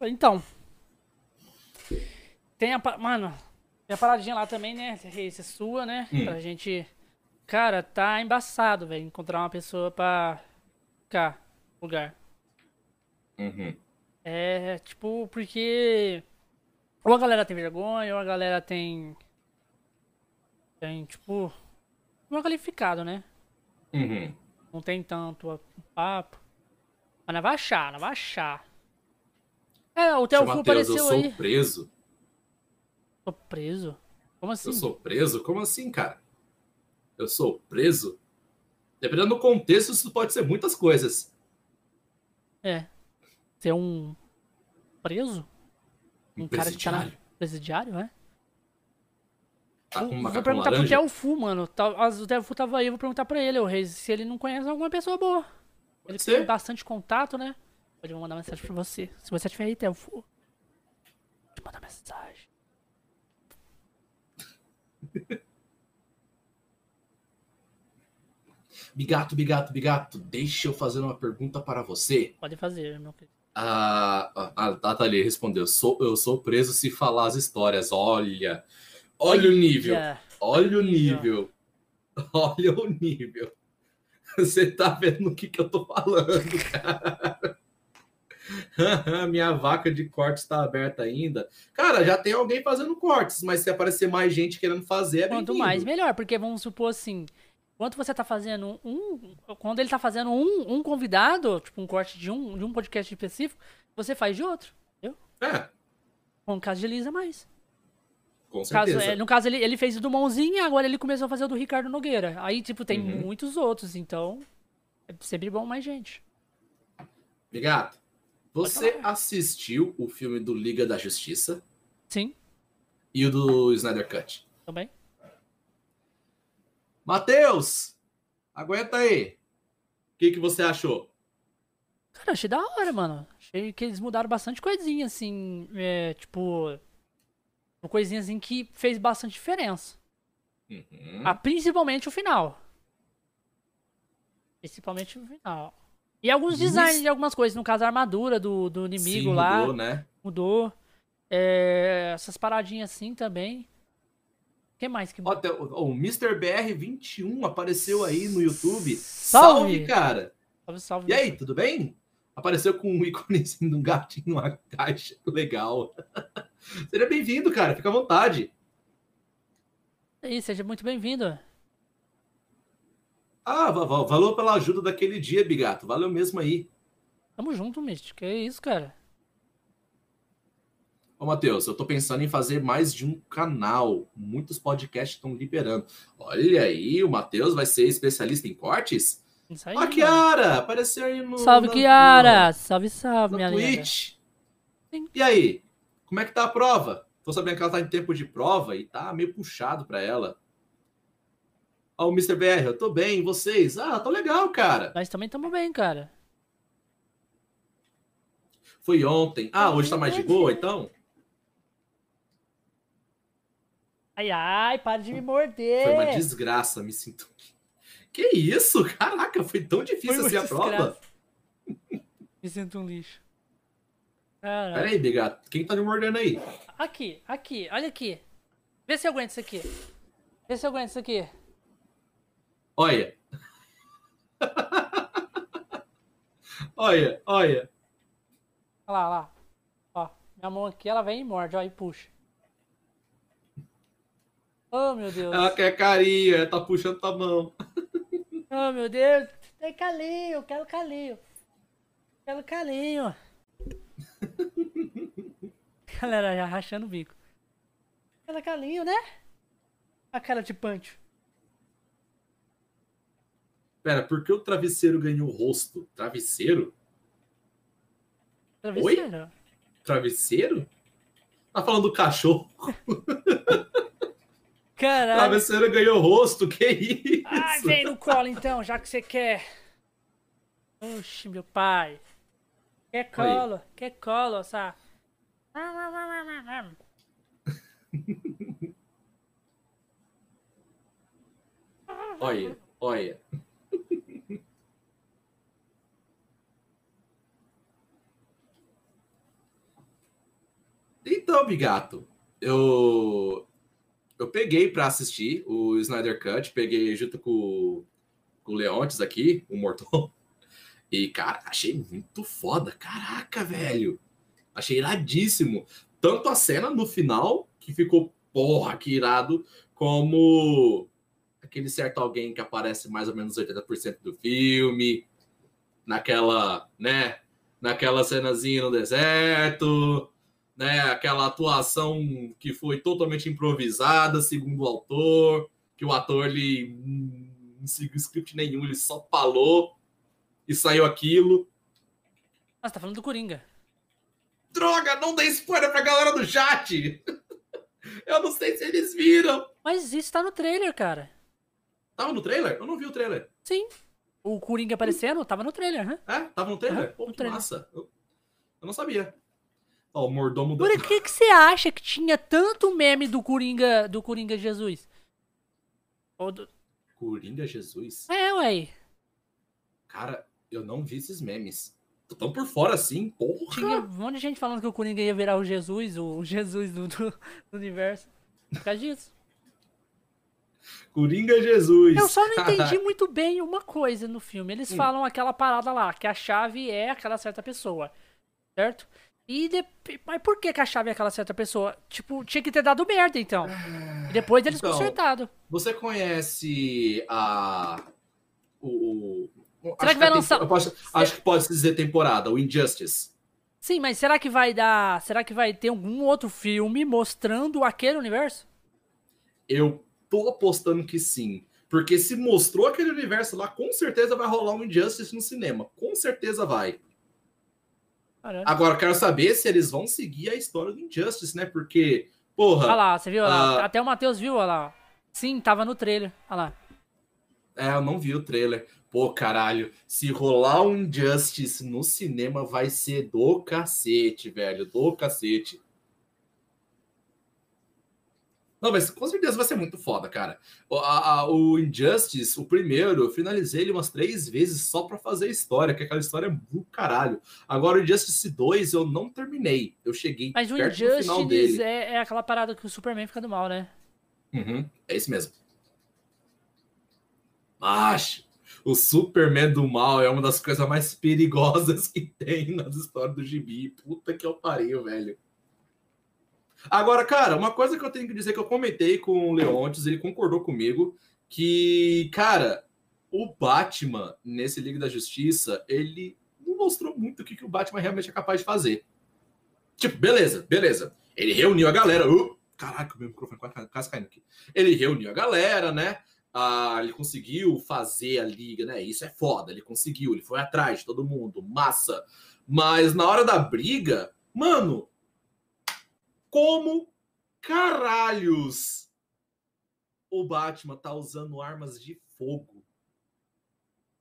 Então. Tem a. Mano, tem a paradinha lá também, né? Essa é sua, né? Hum. Pra gente. Cara, tá embaçado, velho. Encontrar uma pessoa pra ficar lugar. Uhum. É, tipo, porque ou a galera tem vergonha, ou a galera tem. Tem, tipo. Não é qualificado, né? Uhum. Não tem tanto papo. Mas não vai achar, não vai achar. É, o Theo Fu apareceu eu sou aí. preso. Tô preso? Como assim? Eu sou preso? Como assim, cara? Eu sou preso? Dependendo do contexto, isso pode ser muitas coisas. É. Ser um preso? Um cara que tá na presidiário, é? Tá com vou perguntar pro Telfu, mano. O Telfu tava aí, vou perguntar pra ele, o Reis, se ele não conhece alguma pessoa boa. Pode ele ser? tem bastante contato, né? Pode mandar mensagem pra você. Se você estiver aí, Telfu, te mandar mensagem. *laughs* Bigato, Bigato, Bigato, deixa eu fazer uma pergunta para você. Pode fazer, meu querido. A, a, Nathalie respondeu: sou, Eu sou preso se falar as histórias. Olha, olha o nível. Olha o nível. *laughs* Olha o nível. Você tá vendo o que, que eu tô falando, cara? *laughs* Minha vaca de cortes está aberta ainda. Cara, já tem alguém fazendo cortes, mas se aparecer mais gente querendo fazer, é Quanto mais, melhor, porque vamos supor assim, quando você tá fazendo um. Quando ele tá fazendo um, um convidado, tipo um corte de um, de um podcast específico, você faz de outro. Entendeu? É. Com o caso de Elisa mais. Com certeza. Caso, é, no caso, ele, ele fez o do Mãozinho e agora ele começou a fazer o do Ricardo Nogueira. Aí, tipo, tem uhum. muitos outros, então. É sempre bom mais gente. Obrigado. Você assistiu o filme do Liga da Justiça? Sim. E o do Snyder Cut? Também. Matheus, aguenta aí. O que, que você achou? Cara, achei da hora, mano. Achei que eles mudaram bastante coisinha, assim. É, tipo. Coisinhas assim que fez bastante diferença. Uhum. Ah, principalmente o final. Principalmente o final. E alguns designs de algumas coisas, no caso a armadura do, do inimigo Sim, lá. mudou, né? Mudou. É, essas paradinhas assim também. O que mais que Ó, ó, o Mr. BR21 apareceu aí no YouTube. Salve! Salve, cara! Salve, salve. E aí, tudo bem? Apareceu com um *laughs* íconezinho de um gatinho numa caixa. Legal. *laughs* Seja bem-vindo, cara. Fica à vontade. E aí, seja muito bem-vindo. Ah, va- va- valeu pela ajuda daquele dia, Bigato. Valeu mesmo aí. Tamo junto, Místico. Que isso, cara. Ô, Matheus, eu tô pensando em fazer mais de um canal. Muitos podcasts estão liberando. Olha aí, o Matheus vai ser especialista em cortes? Isso aí. Ó, a mano. Kiara! Apareceu aí no. Salve, na- Kiara! Salve, salve, Na, minha. Twitch. E aí? Como é que tá a prova? Tô sabendo que ela tá em tempo de prova e tá meio puxado pra ela. Ó, o Mr. BR, eu tô bem, e vocês? Ah, tô legal, cara. Nós também tamo bem, cara. Foi ontem. Ah, hoje tá mais de boa, então? Ai, ai, para de me Foi morder. uma desgraça, me sinto. Que isso? Caraca, foi tão difícil Foi assim a prova? Me sinto um lixo. Caralho. Pera aí, Bigato. Quem tá me mordendo aí? Aqui, aqui, olha aqui. Vê se eu aguento isso aqui. Vê se eu aguento isso aqui. Olha. *laughs* olha, olha. Olha lá, olha lá. Ó, minha mão aqui, ela vem e morde, ó, e puxa. Oh, meu Deus. Ela quer carinho, ela tá puxando tua mão. Oh, meu Deus. Tem calinho, quero calinho. Quero calinho. *laughs* Galera já rachando o bico. Quero calinho, né? A cara de pancho. Pera, por que o travesseiro ganhou rosto? Travesseiro? Travesseiro. Travesseiro? Tá falando do cachorro? *laughs* Caralho. Travesseiro ganhou rosto, que isso? Ai, vem no colo então, já que você quer. Oxi, meu pai. Quer colo, quer colo, sabe? Olha, olha. Então, Bigato, eu eu peguei pra assistir o Snyder Cut, peguei junto com, com o Leontes aqui, o Morton. *laughs* E, cara, achei muito foda. Caraca, velho. Achei iradíssimo. Tanto a cena no final, que ficou, porra, que irado, como aquele certo alguém que aparece mais ou menos 80% do filme, naquela, né, naquela cenazinha no deserto, né, aquela atuação que foi totalmente improvisada, segundo o autor, que o ator ele não seguiu script nenhum, ele só falou e saiu aquilo. Ah, você tá falando do Coringa. Droga, não dê spoiler pra galera do chat! *laughs* Eu não sei se eles viram. Mas isso tá no trailer, cara. Tava no trailer? Eu não vi o trailer. Sim. O Coringa aparecendo tava no trailer, né? É? Tava no trailer? Aham, Pô, no trailer. massa. Eu, eu não sabia. Ó, o mordomo. Por que que você acha que tinha tanto meme do Coringa, do Coringa Jesus? Ou do... Coringa Jesus? É, ué. Cara, eu não vi esses memes. Tô tão por fora assim, porra. Tinha um monte de gente falando que o Coringa ia virar o Jesus, o Jesus do, do, do universo. Por causa disso. Coringa Jesus. Eu só não entendi *laughs* muito bem uma coisa no filme. Eles Hum. falam aquela parada lá, que a chave é aquela certa pessoa. Certo? E de... Mas por que, que a chave é aquela certa pessoa? Tipo, tinha que ter dado merda, então. E depois eles Então, consertado. Você conhece a. O. o- Será acho que vai a lançar- tempo- posso- acho que pode se dizer temporada, o Injustice. Sim, mas será que vai dar. Será que vai ter algum outro filme mostrando aquele universo? Eu tô apostando que sim. Porque se mostrou aquele universo lá, com certeza vai rolar um Injustice no cinema. Com certeza vai. Caralho. Agora, quero saber se eles vão seguir a história do Injustice, né? Porque, porra. Olha lá, você viu? Lá. Ah. Até o Matheus viu, olha lá. Sim, tava no trailer. Olha lá. É, eu não vi o trailer. Pô, caralho, se rolar um Injustice no cinema vai ser do cacete, velho, do cacete. Não, mas com certeza vai ser muito foda, cara. O, a- a- o Injustice, o primeiro, eu finalizei ele umas três vezes só pra fazer história, que aquela história é do caralho. Agora, o Injustice 2 eu não terminei. Eu cheguei Mas o perto do final Injustice dele. é, é aquela parada que o Superman fica do mal, né? Uhum, é isso mesmo. Macho, o Superman do mal é uma das coisas mais perigosas *laughs* que tem nas histórias do gibi. Puta que eu pariu, velho. Agora, cara, uma coisa que eu tenho que dizer que eu comentei com o Leontes, ele concordou comigo, que, cara, o Batman nesse Liga da Justiça, ele não mostrou muito o que, que o Batman realmente é capaz de fazer. Tipo, beleza, beleza. Ele reuniu a galera. Uh, caraca, o meu microfone quase caindo aqui. Ele reuniu a galera, né? Ah, ele conseguiu fazer a liga, né? Isso é foda. Ele conseguiu, ele foi atrás de todo mundo, massa. Mas na hora da briga, mano, como caralhos o Batman tá usando armas de fogo?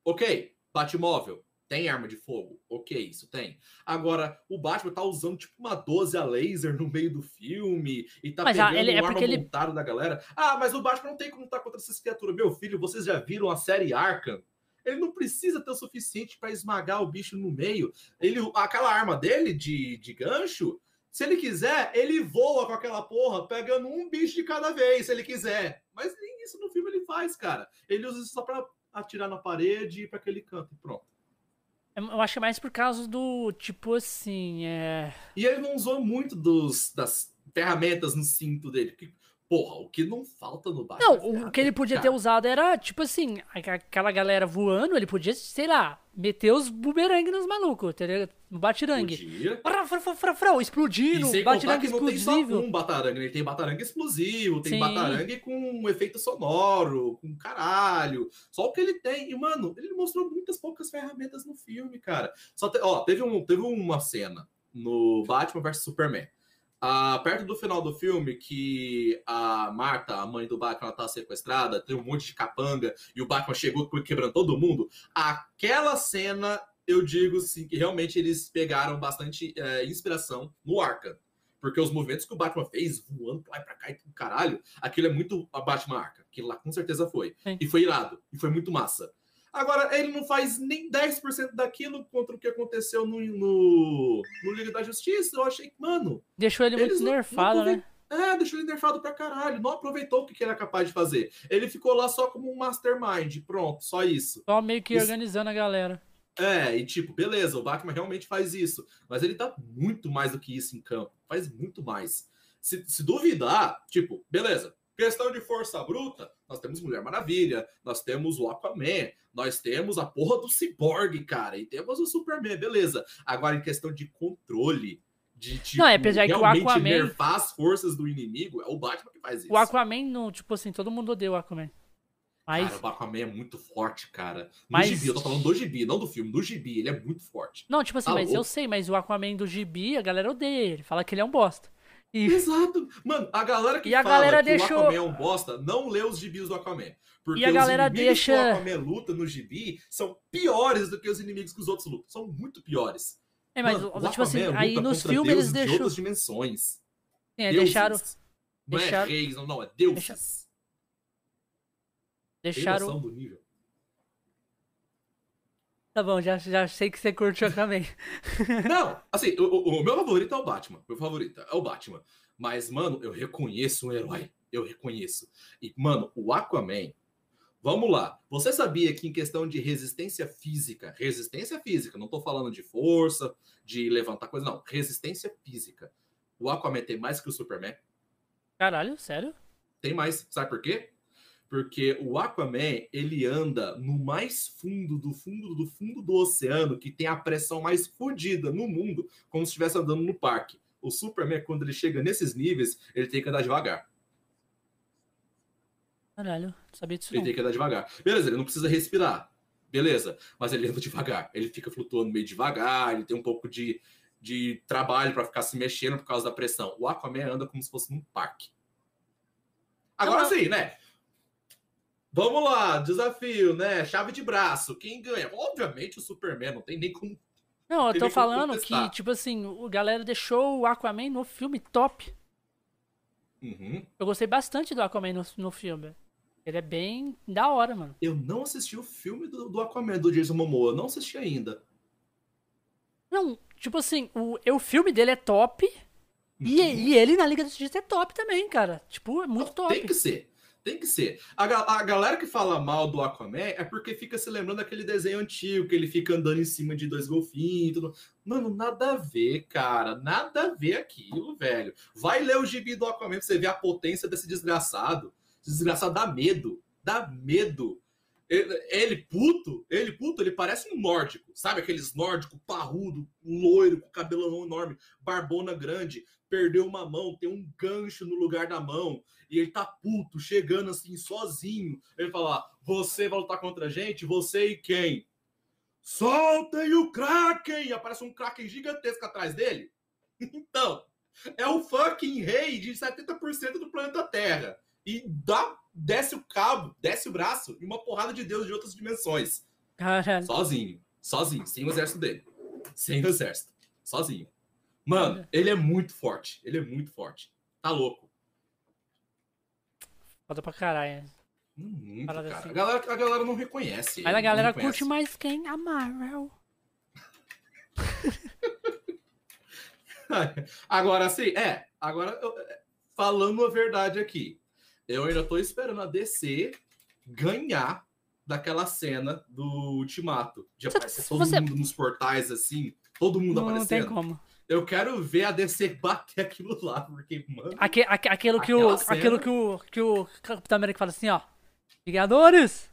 Ok, Batmóvel tem arma de fogo, ok, isso tem. Agora, o Batman tá usando tipo uma 12 a laser no meio do filme e tá Mas, ah, pegando ele- é arma ele- montada da galera. Ah, mas o Batman não tem como lutar contra essas criaturas. Meu filho, vocês já viram a série Arkham? Ele não precisa ter o suficiente para esmagar o bicho no meio. Ele, aquela arma dele de, de gancho, se ele quiser, ele voa com aquela porra, pegando um bicho de cada vez, se ele quiser. Mas nem isso no filme ele faz, cara. Ele usa isso só para atirar na parede e ir para aquele canto e pronto. Eu acho que é mais por causa do, tipo assim, é... E ele não usou muito dos, das ferramentas no cinto dele. Porque, porra, o que não falta no Batman? Não, é o que ele podia ter cara. usado era, tipo assim, aquela galera voando, ele podia, sei lá, meter os bumerangue nos malucos, entendeu? No batirangue. Podia. Explodindo, batirangue que não tem só explosivo. um batarangue, né? Tem batarangue explosivo, tem Sim. batarangue com um efeito sonoro, com caralho. Só o que ele tem. E, mano, ele mostrou muitas poucas ferramentas no filme, cara. Só te- ó, teve, um, teve uma cena no Batman vs Superman. Ah, perto do final do filme, que a Marta, a mãe do Batman, ela tá sequestrada, tem um monte de capanga, e o Batman chegou quebrando todo mundo. Aquela cena, eu digo sim, que realmente eles pegaram bastante é, inspiração no Arkham. Porque os movimentos que o Batman fez, voando pra lá e pra cá e caralho, aquilo é muito a Batman Arkham. Aquilo lá com certeza foi. Sim. E foi irado. E foi muito massa. Agora, ele não faz nem 10% daquilo contra o que aconteceu no, no, no Liga da Justiça. Eu achei que, mano, Deixou ele muito não- nerfado, não né? é, deixou ele nerfado pra caralho. Não aproveitou o que que ele era capaz de fazer. Ele ficou lá só como um mastermind. Pronto, só isso. Só meio que Isso- organizando a galera. É, e tipo, beleza, o Batman realmente faz isso. Mas ele tá muito mais do que isso em campo. Faz muito mais. Se, se duvidar, tipo, beleza. Questão de força bruta, nós temos Mulher Maravilha, nós temos o Aquaman, nós temos a porra do Cyborg, cara, e temos o Superman, beleza. Agora, em questão de controle, de tipo, Não, é, apesar que o Aquaman- nerfar as forças do inimigo, é o Batman que faz isso. O Aquaman, no, tipo assim, todo mundo odeia o Aquaman. Mas, Cara, o Aquaman é muito forte, cara. No Mas- gibi, eu tô falando do gibi, não do filme, do gibi, ele é muito forte. não, tipo assim, Tá mas eu louco. sei, mas o Aquaman do gibi, a galera odeia ele. Fala que ele é um bosta. E, Exato. Mano, a galera que E a fala galera que deixou- o Aquaman é um bosta, não lê os gibis do Aquaman. Porque E a galera os inimigos deixa- que o Aquaman luta no gibi são piores do que os inimigos que os outros lutam. São muito piores. é, mas, Mano, tipo assim, aí nos filmes eles deuses de outras dimensões. É, Deuses. deixaram. Não deixaram- é reis, não, não, é deuses. Tem Deixaram. Tá bom, já, já sei que você curte o Aquaman. Não, assim, o- o meu favorito é o Batman. Meu favorito é o Batman. Mas, mano, eu reconheço um herói. Eu reconheço. E, mano, o Aquaman. Vamos lá. Você sabia que em questão de resistência física, resistência física, não tô falando de força, de levantar coisa, não. Resistência física. O Aquaman tem mais que o Superman? Caralho, sério? Tem mais. Sabe por quê? Porque o Aquaman, ele anda no mais fundo do fundo do fundo do oceano, que tem a pressão mais fodida no mundo, como se estivesse andando no parque. O Superman, quando ele chega nesses níveis, ele tem que andar devagar. Caralho, não sabia disso Ele não. tem que andar devagar. Beleza, ele não precisa respirar. Beleza. Mas ele anda devagar. Ele fica flutuando meio devagar, ele tem um pouco de, de trabalho para ficar se mexendo por causa da pressão. O Aquaman anda como se fosse num parque. Agora sim, né? Vamos lá, desafio, né? Chave de braço, quem ganha? Obviamente o Superman, não tem nem como. Não, eu tô falando que, tipo assim, o galera deixou o Aquaman no filme top. Uhum. Eu gostei bastante do Aquaman no, no filme. Ele é bem da hora, mano. Eu não assisti o filme do, do Aquaman do Jason Momoa, eu não assisti ainda. Não, tipo assim, o, o filme dele é top. E, Uhum. e ele na Liga da Justiça é top também, cara. Tipo, é muito top. Tem que ser. Tem que ser. A, a galera que fala mal do Aquaman é porque fica se lembrando daquele desenho antigo, que ele fica andando em cima de dois golfinhos e tudo. Mano, nada a ver, cara. Nada a ver aquilo, velho. Vai ler o gibi do Aquaman pra você ver a potência desse desgraçado. Esse desgraçado dá medo. Dá medo. Ele, ele puto, ele puto, ele parece um nórdico. Sabe aqueles nórdicos parrudo, loiro, com cabelão enorme, barbona grande, perdeu uma mão, tem um gancho no lugar da mão e ele tá puto, chegando assim, sozinho. Ele fala: Você vai lutar contra a gente? Você e quem? Soltem o Kraken! E aparece um Kraken gigantesco atrás dele. *laughs* Então, é o fucking rei de 70% do planeta Terra. E dá, desce o cabo, desce o braço e uma porrada de Deus de outras dimensões. Caralho. Sozinho. Sozinho, sem o exército dele. Sem o exército. Sozinho. Mano, ele é muito forte. Ele é muito forte. Tá louco. Foda pra caralho. Muito, Parada cara. assim. A, galera, a galera não reconhece. Mas a galera curte mais quem? A Marvel. *laughs* Agora sim, é. Agora, eu- é, falando a verdade aqui, eu ainda tô esperando a DC ganhar daquela cena do Ultimato. De Você- aparecer todo você- mundo nos portais assim, todo mundo Não, não tem aparecendo. como. Eu quero ver a DC bater aquilo lá, porque, mano. Aque, aque- aquilo, que o, cena- aquilo que o que o Capitão América fala assim, ó. Vingadores!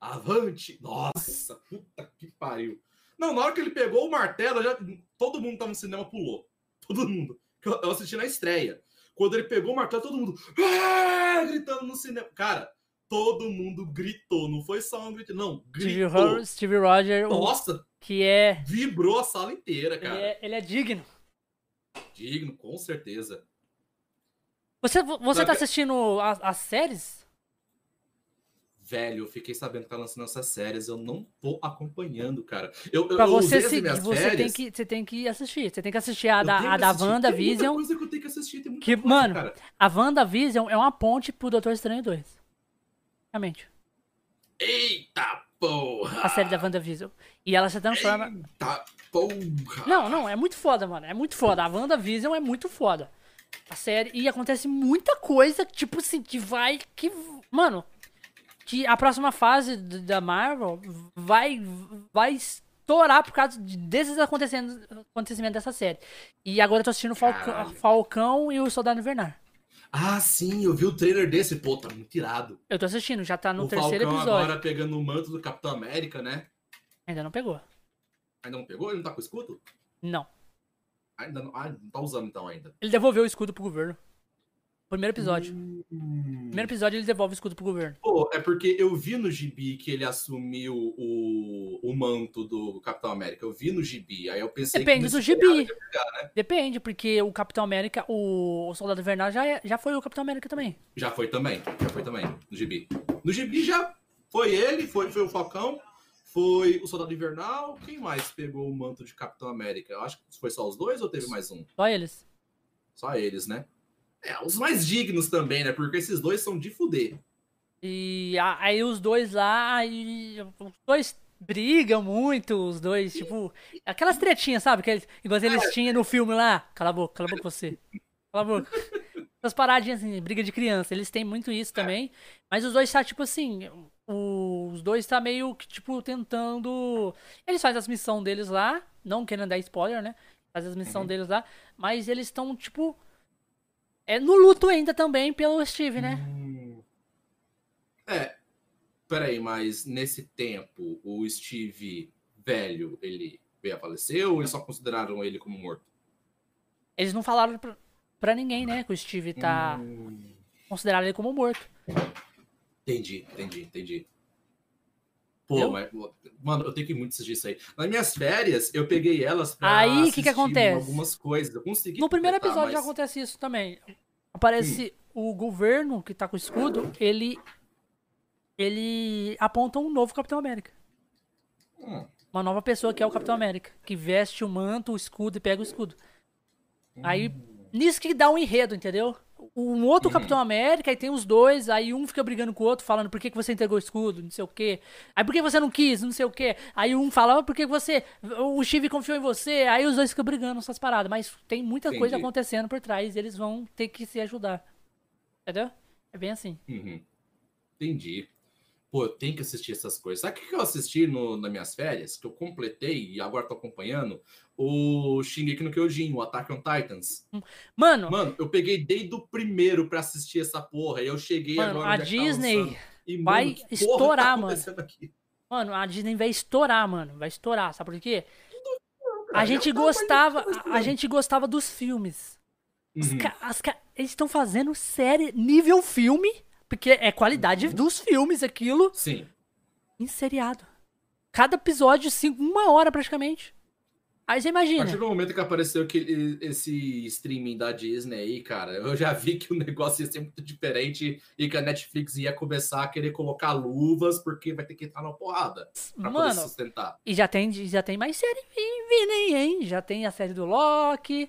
Avante! Nossa, puta que pariu. Não, na hora que ele pegou o martelo, já, todo mundo tava no cinema pulou. Todo mundo. Eu assisti na estreia. Quando ele pegou o martelo, todo mundo "Ah!" gritando no cinema. Cara, todo mundo gritou. Não foi só um grito, não. Steve, Gritou. Steve Roger, o- Nossa, que é vibrou a sala inteira, ele, cara. é. ele é digno. Digno, com certeza. Você, você tá assistindo as séries? Velho, eu fiquei sabendo que tá lançando essas séries. Eu não tô acompanhando, cara. Eu, Pra eu você seguir, você tem, férias. que, você tem que assistir. Você tem que assistir a Eu da, a da assistir. Tem muita que eu tenho que assistir. Tem muita Que, coisa, mano, cara. A WandaVision é uma ponte pro Doutor Estranho 2. Realmente. Eita porra! A série da WandaVision. E ela se transforma. Eita porra! Não, não, é muito foda, mano. É muito foda. A WandaVision é muito foda. A série. E acontece muita coisa, tipo assim, que vai. Que. Mano. Que a próxima fase da Marvel vai. Vai estourar por causa de- desses acontecendo- acontecimentos dessa série. E agora eu tô assistindo Falcão. Falcão e o Soldado Invernal. Ah, sim, eu vi o trailer desse. Pô, tá muito irado. Eu tô assistindo, já tá no o terceiro Falcão episódio. agora pegando o manto do Capitão América, né? Ainda não pegou. Ainda não pegou? Ele não tá com escudo? Não. Ainda não. Ah, não tá usando então ainda. Ele devolveu o escudo pro governo. Primeiro episódio. Hum. Primeiro episódio ele devolve o escudo pro governo. Pô, é porque eu vi no gibi que ele assumiu o, o manto do Capitão América. Eu vi no gibi. Aí eu pensei Depende do gibi. pegar, né? Depende, porque o Capitão América, o, o Soldado Invernal já, é- já foi o Capitão América também. Já foi também. Já foi também. No gibi. No gibi já foi ele, foi, foi o Falcão, foi o Soldado Invernal. Quem mais pegou o manto de Capitão América? Eu acho que foi só os dois ou teve mais um? Só eles. Só eles, né? É, os mais dignos também, né? Porque esses dois são de fuder. E aí os dois lá, aí, os dois brigam muito, os dois, tipo, aquelas tretinhas, sabe? Que eles, igual eles tinham no filme lá. Cala a boca, cala a boca você. Cala a boca. Essas paradinhas assim, briga de criança, eles têm muito isso também. Mas os dois tá, tipo assim, os dois tá meio que, tipo, tentando. Eles fazem as missões deles lá, não querendo dar spoiler, né? Fazem as missões Uhum. deles lá, mas eles estão, tipo. É no luto ainda também pelo Steve, né? Hum. É. Peraí, mas nesse tempo, o Steve velho, ele veio a falecer ou eles só consideraram ele como morto? Eles não falaram pra, pra ninguém, né? Que o Steve tá Hum. considerado ele como morto. Entendi, entendi, entendi. Pô, mas, mano, eu tenho que muito assistir isso aí. Nas minhas férias, eu peguei elas pra Aí, o que que acontece? algumas coisas. Eu consegui No primeiro episódio já mas- acontece isso também. Aparece o governo que tá com o escudo, ele. Ele aponta um novo Capitão América. Hum, Uma nova pessoa que é o Capitão América. Que veste o manto, o escudo e pega o escudo. Aí, nisso que dá um enredo, entendeu? Um outro Uhum. Capitão América, aí tem os dois, aí um fica brigando com o outro, falando por que, que você entregou o escudo, não sei o quê. Aí por que você não quis, não sei o quê. Aí um fala, "Ah, por que você. O Steve confiou em você. Aí os dois ficam brigando essas paradas. Mas tem muita coisa Entendi. acontecendo por trás, eles vão ter que se ajudar. Entendeu? É bem assim. Uhum. Entendi. Pô, eu tenho que assistir essas coisas. Sabe o que eu assisti no, nas minhas férias? Que eu completei e agora tô acompanhando? O Shingeki no Kyojin, o Attack on Titans. Mano, Mano, eu peguei desde o primeiro pra assistir essa porra. E eu cheguei mano, agora a tá Disney. E, vai mano, porra estourar, tá mano. aqui? Mano, a Disney vai estourar, mano. Vai estourar, sabe por quê? A gente gostava, a, gente gostava dos filmes. Os Uhum. as eles estão fazendo série nível filme, porque é qualidade Uhum. dos filmes aquilo, Sim. em seriado. Cada episódio, cinco, uma hora praticamente. Aí você A partir imagina. do momento que apareceu aquele, esse streaming da Disney aí, cara, eu já vi que o *laughs* negócio ia ser muito diferente e que a Netflix ia começar a querer colocar luvas porque vai ter que entrar na porrada pra poder Mano, sustentar. e já tem, já tem mais série vi- vindo aí, hein? Já tem a série do Loki.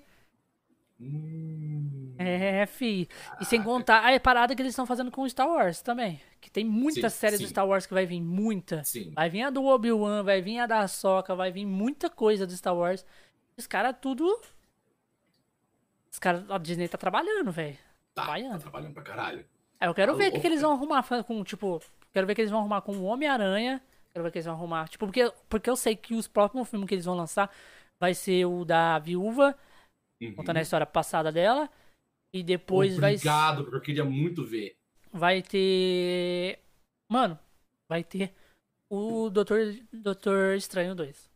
Hum, É, fi. E sem contar a parada que eles estão fazendo com Star Wars também. Que tem muita Sim, série sim. do Star Wars que vai vir, muita. Sim. Vai vir a do Obi-Wan, vai vir a da Soca, vai vir muita coisa do Star Wars. Os caras tudo. Os caras. A Disney tá trabalhando, velho. Tá, tá trabalhando. trabalhando pra caralho. Aí eu quero Tá ver o que, que eles vão arrumar com, tipo. Quero ver o que eles vão arrumar com o Homem-Aranha. Quero ver o que eles vão arrumar. Tipo, porque, porque eu sei que os próximos filmes que eles vão lançar vai ser o da viúva, Uhum. contando a história passada dela. E depois vai Obrigado, porque eu queria muito ver. vai ter. Mano, vai ter o Doutor, Doutor Estranho 2.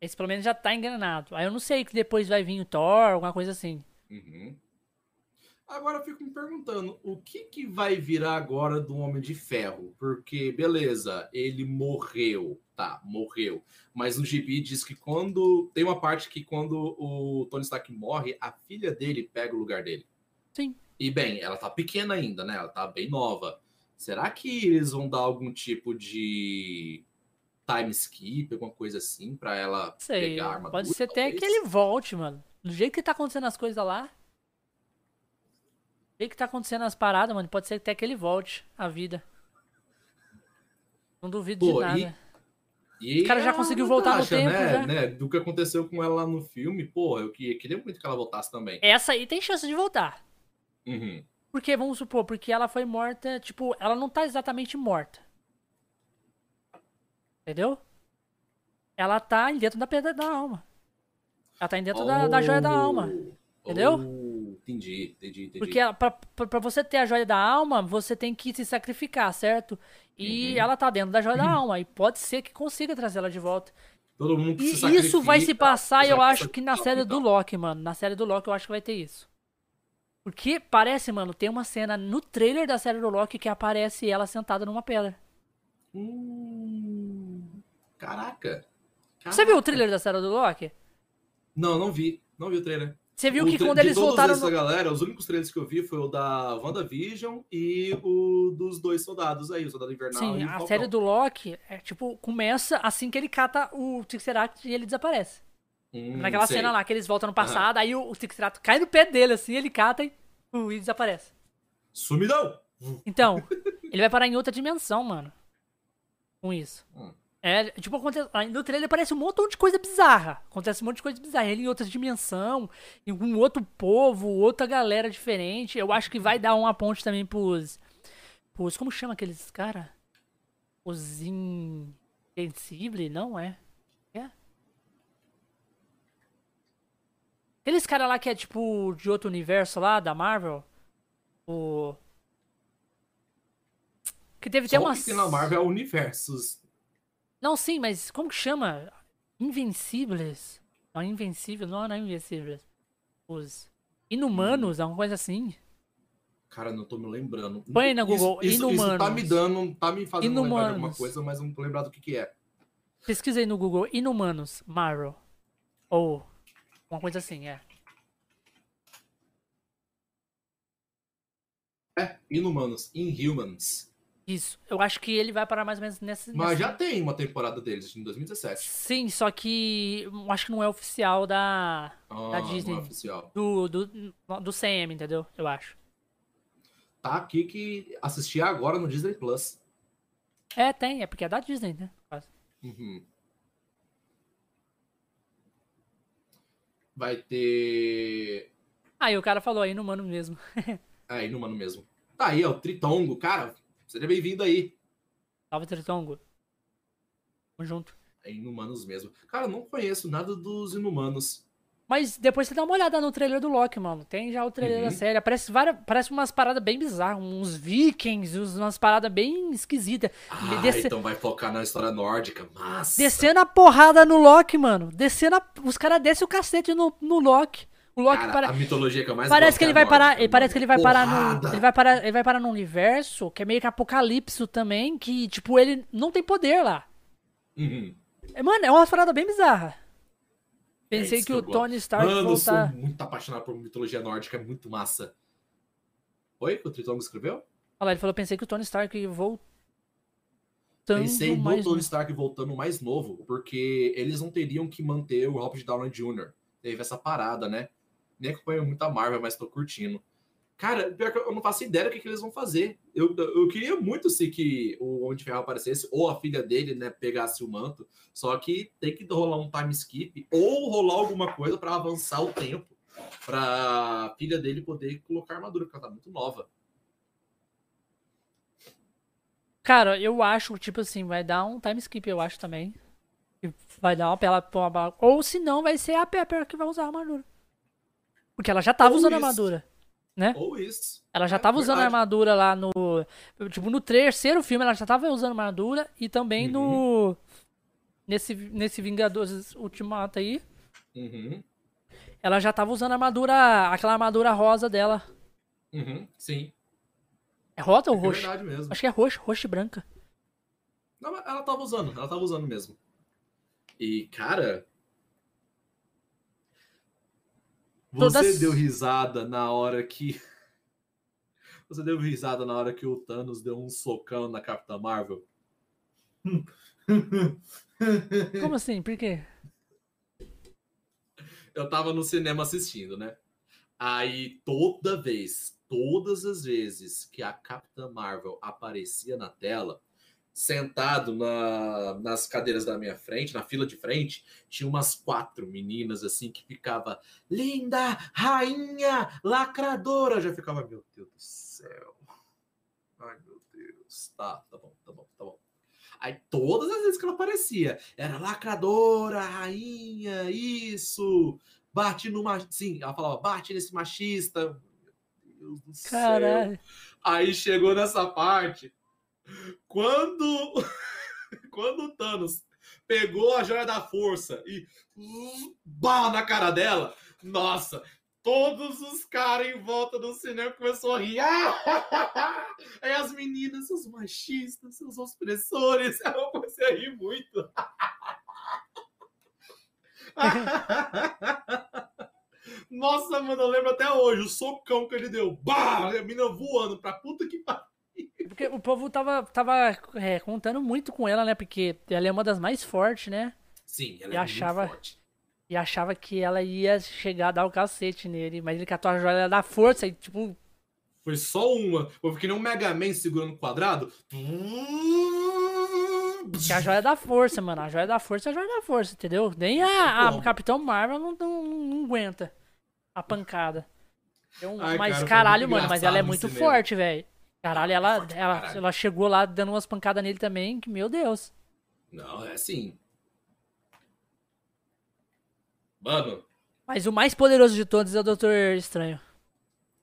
Esse pelo menos já tá enganado. Aí eu não sei que depois vai vir o Thor, alguma coisa assim. Uhum. Agora eu fico me perguntando, o que, que vai virar agora do Homem de Ferro? Porque, beleza, ele morreu, tá, morreu. Mas o Gibi diz que quando. Tem uma parte que quando o Tony Stark morre, a filha dele pega o lugar dele. Sim. E bem, ela tá pequena ainda, né? Ela tá bem nova. Será que eles vão dar algum tipo de time skip, alguma coisa assim, pra ela Sei. pegar a armadura? Pode ser até que ele volte, mano. Do jeito que tá acontecendo as coisas lá. Jeito que tá acontecendo as paradas, mano. Pode ser até que ele volte à vida. Não duvido Pô, de nada. e- E O cara já é conseguiu voltar no vantagem, tempo, né, já. né? Do que aconteceu com ela lá no filme, pô, eu que- queria muito que ela voltasse também. Essa aí tem chance de voltar. Uhum. Porque, vamos supor, porque ela foi morta, tipo, ela não tá exatamente morta. Entendeu? Ela tá dentro da pedra da alma. Ela tá dentro da, da joia da alma. Entendeu? Oh, entendi, entendi, entendi. Porque pra você ter a joia da alma, você tem que se sacrificar, certo? E Uhum. ela tá dentro da joia da alma. E pode ser que consiga trazer ela de volta. Todo mundo que E se isso vai se passar, eu já acho que na série do. Loki, mano. Na série do Loki eu acho que vai ter isso. Porque parece, mano, tem uma cena no trailer da série do Loki que aparece ela sentada numa pedra. Hum, caraca. Você viu o Caraca. trailer da série do Loki? Não, não vi. Não vi o trailer. Você viu O que quando eles voltaram. essa no- galera, os únicos trailers que eu vi foi o da WandaVision e o dos dois soldados aí, o Soldado Invernal Sim, e o a Falcão. série do Loki é tipo, começa assim que ele cata o Tixeract e ele desaparece. Hum, Naquela sei. cena lá que eles voltam no passado, aí o, o Tixeract cai no pé dele assim, ele cata e, uh, e desaparece. Sumidão! Então, ele vai parar em outra dimensão, mano. Com isso. Hum. É, tipo, acontece, aí no trailer aparece um montão de coisa bizarra. Acontece um monte de coisa bizarra. Ele em outra dimensão, em um outro povo, outra galera diferente. Eu acho que vai dar uma ponte também pros. pros como chama aqueles cara? Os Invencíveis? Não é? É? Aqueles cara lá que é tipo de outro universo lá, da Marvel. O. Que teve até na Marvel é universos. Não, sim, mas como que chama? Invencíveis? Não, Invencível, não, não é Invencíveis. Os Inumanos, alguma coisa assim. Cara, não tô me lembrando. Põe na Google, isso, isso, isso tá me Inumanos. dando, tá me fazendo lembrar de alguma Inumanos. coisa, mas não tô lembrado do que que é. Pesquisa aí no Google Inumanos, Marvel. Ou uma coisa assim, é. É, Inumanos, Inhumans. Isso. Eu acho que ele vai parar mais ou menos nessa. Mas nessa- já tem uma temporada deles, em 2017. Sim, só que acho que não é oficial da. Ah, Da não Disney. é oficial. Do, do, do CM, entendeu? Eu acho. Tá aqui que assisti agora no Disney Plus. É, tem, é porque é da Disney, né? Quase. Uhum. Vai ter. Aí o cara falou aí no mano mesmo. *laughs* É, Inumano mesmo. Tá aí, ó, o Tritongo. Cara, seja bem-vindo aí. Salve Tritongo. Tamo junto. É Inumanos mesmo. Cara, eu não conheço nada dos Inumanos. Mas depois você dá uma olhada no trailer do Loki, mano. Tem já o trailer Uhum. da série. Parece, várias, parece umas paradas bem bizarras. Uns vikings, umas paradas bem esquisitas. Ah, Desce- então vai focar na história nórdica. Massa. Descendo a porrada no Loki, mano. Descendo a... Os caras descem o cacete no, no Loki. O Loki Cara, para... a mitologia que eu mais Parece que é ele a vai parar, ele parece que ele vai parar no, Porrada. ele vai parar, ele vai parar num universo que é meio que apocalipse também, que tipo ele não tem poder lá. Uhum. É, Mano, é uma parada bem bizarra. Pensei É que, que o eu gosto. Tony Stark Mano, eu voltar. sou muito apaixonado por mitologia nórdica, é muito massa. Oi? O Tritongo escreveu? Olha lá, ele falou, pensei que o Tony Stark voltando Pensei no mais Tony Stark voltando mais novo, porque eles não teriam que manter o Robert Downey Jr. Teve essa parada, né? Nem acompanho muito a Marvel, mas tô curtindo. Cara, pior que eu não faço ideia do que, que eles vão fazer. Eu, eu queria muito se que o Homem de Ferro aparecesse, ou a filha dele, né, pegasse o manto. Só que tem que rolar um time skip, ou rolar alguma coisa pra avançar o tempo. Pra filha dele poder colocar armadura, porque ela tá muito nova. Cara, eu acho, tipo assim, vai dar um time skip, eu acho também. Vai dar uma pela- Ou se não, vai ser a Pepper que vai usar a armadura. Porque ela já tava Ou usando isso. armadura. Ou isso. Ela já É, tava usando verdade. armadura lá no. Tipo, no terceiro filme ela já tava usando armadura. E também Uhum. no. Nesse, nesse Vingadores Ultimato aí. Uhum. Ela já tava usando a armadura. Aquela armadura rosa dela. Uhum. Sim. É rosa ou É verdade mesmo. Acho que é roxa, roxa e branca. Não, mas ela tava usando, ela tava usando mesmo. E, cara. Você Todas- deu risada na hora que. *laughs* Você deu risada na hora que o Thanos deu um socão na Capitã Marvel? *laughs* Como assim? Por quê? Eu tava no cinema assistindo, né? Aí toda vez, todas as vezes que a Capitã Marvel aparecia na tela, sentado na- nas cadeiras da minha frente, na fila de frente, tinha umas quatro meninas assim que ficava linda, rainha, lacradora. Eu já ficava, meu Deus do céu. Ai, meu Deus. Tá, tá bom, tá bom, tá bom. Aí todas as vezes que ela aparecia, era lacradora, rainha, isso. Bate no machista. Sim, ela falava, bate nesse machista. Meu Deus do céu. Caralho. Aí chegou nessa parte. Quando. *laughs* quando o Thanos pegou a joia da força e. Bah na cara dela. Nossa! Todos os caras em volta do cinema começaram a rir. *laughs* Aí as meninas, seus machistas, seus opressores. *laughs* Eu comecei a rir muito. Nossa, mano, eu lembro até hoje o socão que ele deu. Bah! A menina voando pra puta que pariu. Porque o povo tava, tava é, contando muito com ela, né? Porque ela é uma das mais fortes, né? Sim, ela E é achava- muito forte. E achava que ela ia chegar a dar o cacete nele. Mas ele catou a joia da força e, tipo, Foi só uma. Foi que nem um Mega Man segurando o quadrado. que a joia da força, mano. A joia da força é a joia da força, entendeu? Nem a, a? Capitão Marvel não, não, não aguenta a pancada. Então, Ai, mas cara, caralho, mano, mas ela é muito forte, velho. Caralho, ela, Forte ela, caralho. ela chegou lá dando umas pancadas nele também, que, meu Deus. Não, é assim. Mano, Mas o mais poderoso de todos é o Doutor Estranho. tá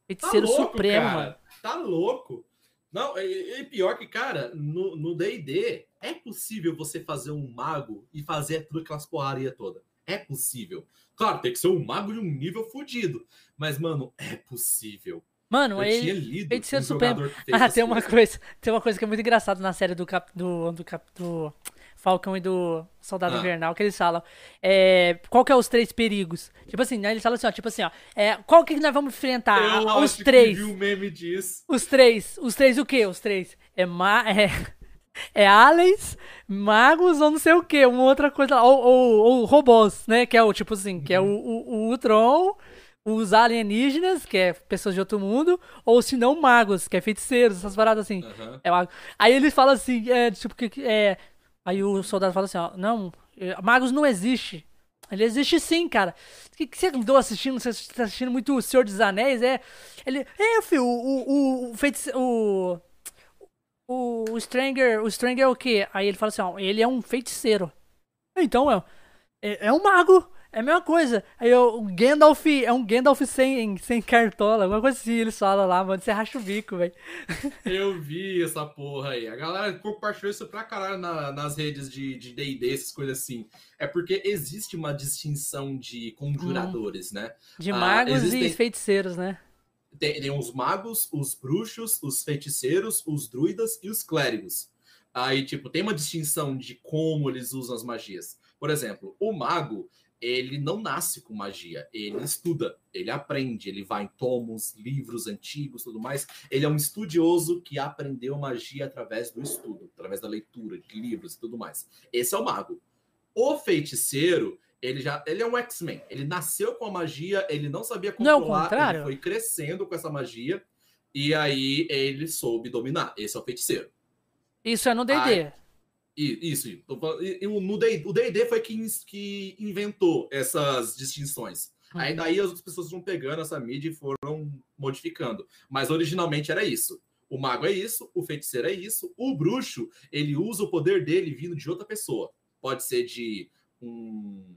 Feiticeiro louco, Supremo, cara. mano. Tá louco. Não, e, e pior que, cara, no D&D é possível você fazer um mago e fazer tudo aquelas porraria toda. É possível. Claro, tem que ser um mago de um nível fodido. Mas, mano, é possível. Mano, Eu tinha lido Feiticeiro um Supremo. *laughs* Ah, tem uma coisa. Tem uma coisa que é muito engraçada na série do Cap, do, do, Cap, do Falcão e do Soldado Ah. Invernal, que eles falam. É, qual que é os três perigos? Tipo assim, né? Eles falam assim, ó, tipo assim, ó. É, qual que nós vamos enfrentar? Eu os três. que vi um meme disso. Os três. Os três o quê? Os três. É ma é, *laughs* é aliens, magos ou não sei o quê. Uma outra coisa lá. Ou, ou, ou robôs, né? Que é o tipo assim, que é o, o, o Ultron, os alienígenas, que é pessoas de outro mundo, ou se não magos, que é feiticeiros, essas paradas assim. Aham. É mago. Aí eles falam assim, é, tipo, que, que- é. Aí o soldado fala assim, ó, não, é, magos não existe. Ele existe sim, cara. O que, que você andou assistindo? Você tá assistindo muito O Senhor dos Anéis? É. Ele. É, filho, o. O. O. feitice- o, o, o Stranger. O Stranger é o quê? Aí ele fala assim, ó, ele é um feiticeiro. Então, é, é, é um mago. É a mesma coisa. Aí o, o Gandalf é um Gandalf sem, sem cartola. Alguma coisa assim, eles falam lá, mano. Você racha o bico, velho. *laughs* Eu vi essa porra aí. A galera compartilhou isso pra caralho na- nas redes de de D&D, essas coisas assim. É porque existe uma distinção de conjuradores, né? De Ah, magos existem- e feiticeiros, né? Tem, tem os magos, os bruxos, os feiticeiros, os druidas e os clérigos. Aí, tipo, tem uma distinção de como eles usam as magias. Por exemplo, o mago, ele não nasce com magia, ele estuda, ele aprende, ele vai em tomos, livros antigos, tudo mais. Ele é um estudioso que aprendeu magia através do estudo, através da leitura de livros e tudo mais. Esse é o mago. O feiticeiro, ele já, ele é um X-Men. Ele nasceu com a magia, ele não sabia Não é controlar, contrário? ele foi crescendo com essa magia e aí ele soube dominar. Esse é o feiticeiro. Isso é no D&D. Isso, e- o no D- o D&D foi quem que inventou essas distinções. Aí Uhum. daí as outras pessoas vão pegando essa mídia e foram modificando. Mas originalmente era isso. O mago é isso, o feiticeiro é isso, o bruxo, ele usa o poder dele vindo de outra pessoa. Pode ser de um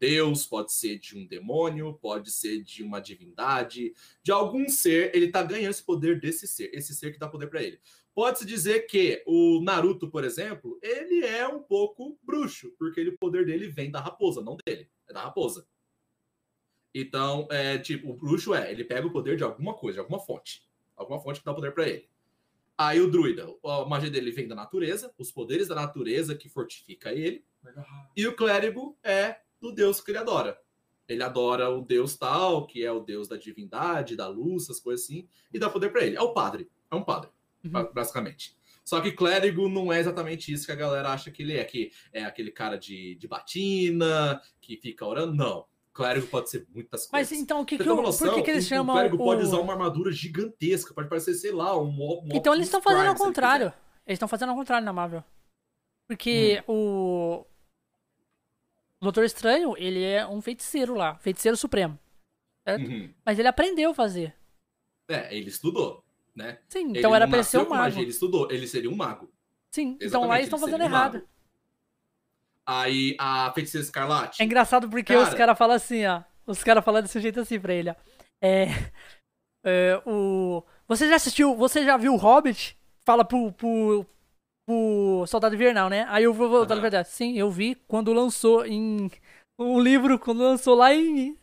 deus, pode ser de um demônio, pode ser de uma divindade, de algum ser, ele tá ganhando esse poder desse ser, esse ser que dá poder para ele. Pode-se dizer que o Naruto, por exemplo, ele é um pouco bruxo, porque ele, o poder dele vem da raposa, não dele, é da raposa. Então, é tipo, o bruxo é, ele pega o poder de alguma coisa, de alguma fonte. Alguma fonte que dá poder para ele. Aí o druida, a magia dele vem da natureza, os poderes da natureza que fortifica ele. E o clérigo é do deus que ele adora. Ele adora o deus tal, que é o deus da divindade, da luz, essas coisas assim, e dá poder para ele. É o padre, é um padre, Uhum. ba- basicamente. Só que clérigo não é exatamente isso que a galera acha que ele é, que é aquele cara de, de batina, que fica orando. Não. Clérigo pode ser muitas Mas coisas. então, o que, que, uma noção? por que, que eles o, chamam o clérigo o... pode usar uma armadura gigantesca, pode parecer, sei lá, um, um Então eles estão fazendo ao contrário. Eles estão fazendo ao contrário na Marvel. Porque Hum. o... o Doutor Estranho, ele é um feiticeiro lá. Feiticeiro supremo. certo? Uhum. Mas ele aprendeu a fazer. É, ele estudou, né? Sim, Ele então era ele ser um mago. magia, ele estudou, ele seria um mago. Sim, então Exatamente, lá eles estão fazendo um errado. mago. Aí a feiticeira escarlate. É engraçado porque Cara. os caras falam assim, ó. Os caras falam desse jeito assim pra ele, ó. É. é, o. Você já assistiu. Você já viu o Hobbit? Fala pro. pro, pro Soldado Invernal, né? Aí eu vou voltar na verdade. Sim, eu vi quando lançou em. Um livro, quando lançou lá em.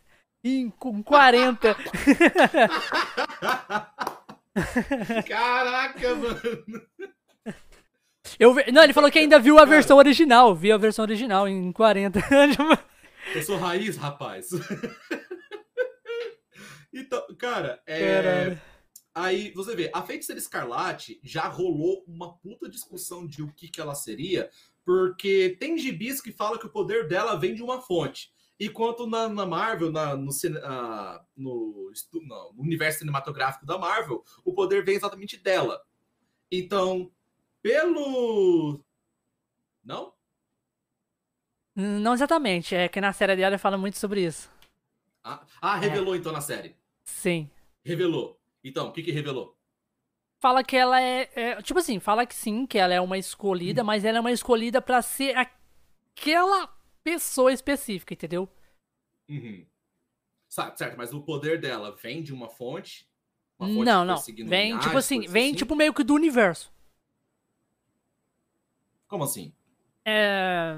Em com 40. *laughs* *laughs* *laughs* Caraca, mano. Eu vi- Não, ele falou que ainda viu a versão original. Vi a versão original em 40. *laughs* Eu sou raiz, rapaz. *laughs* então, cara, é. Caralho. Aí você vê, a feiticeira escarlate já rolou uma puta discussão de o que, que ela seria, porque tem gibis que falam que o poder dela vem de uma fonte. Enquanto na, na Marvel, na- no, ah, no, no universo cinematográfico da Marvel, o poder vem exatamente dela. Então, pelo. Não? Não exatamente. É que na série dela fala muito sobre isso. Ah, ah, revelou então na série. Sim. Revelou. Então, o que, que revelou? fala que ela é, é- Tipo assim, fala que sim, que ela é uma escolhida, Hum. mas ela é uma escolhida pra ser aquela pessoa específica, entendeu? Uhum. Sabe, certo, mas o poder dela vem de uma fonte? Uma fonte não, que não. Vem, linhagem, tipo assim, vem assim? tipo meio que do universo. Como assim? É.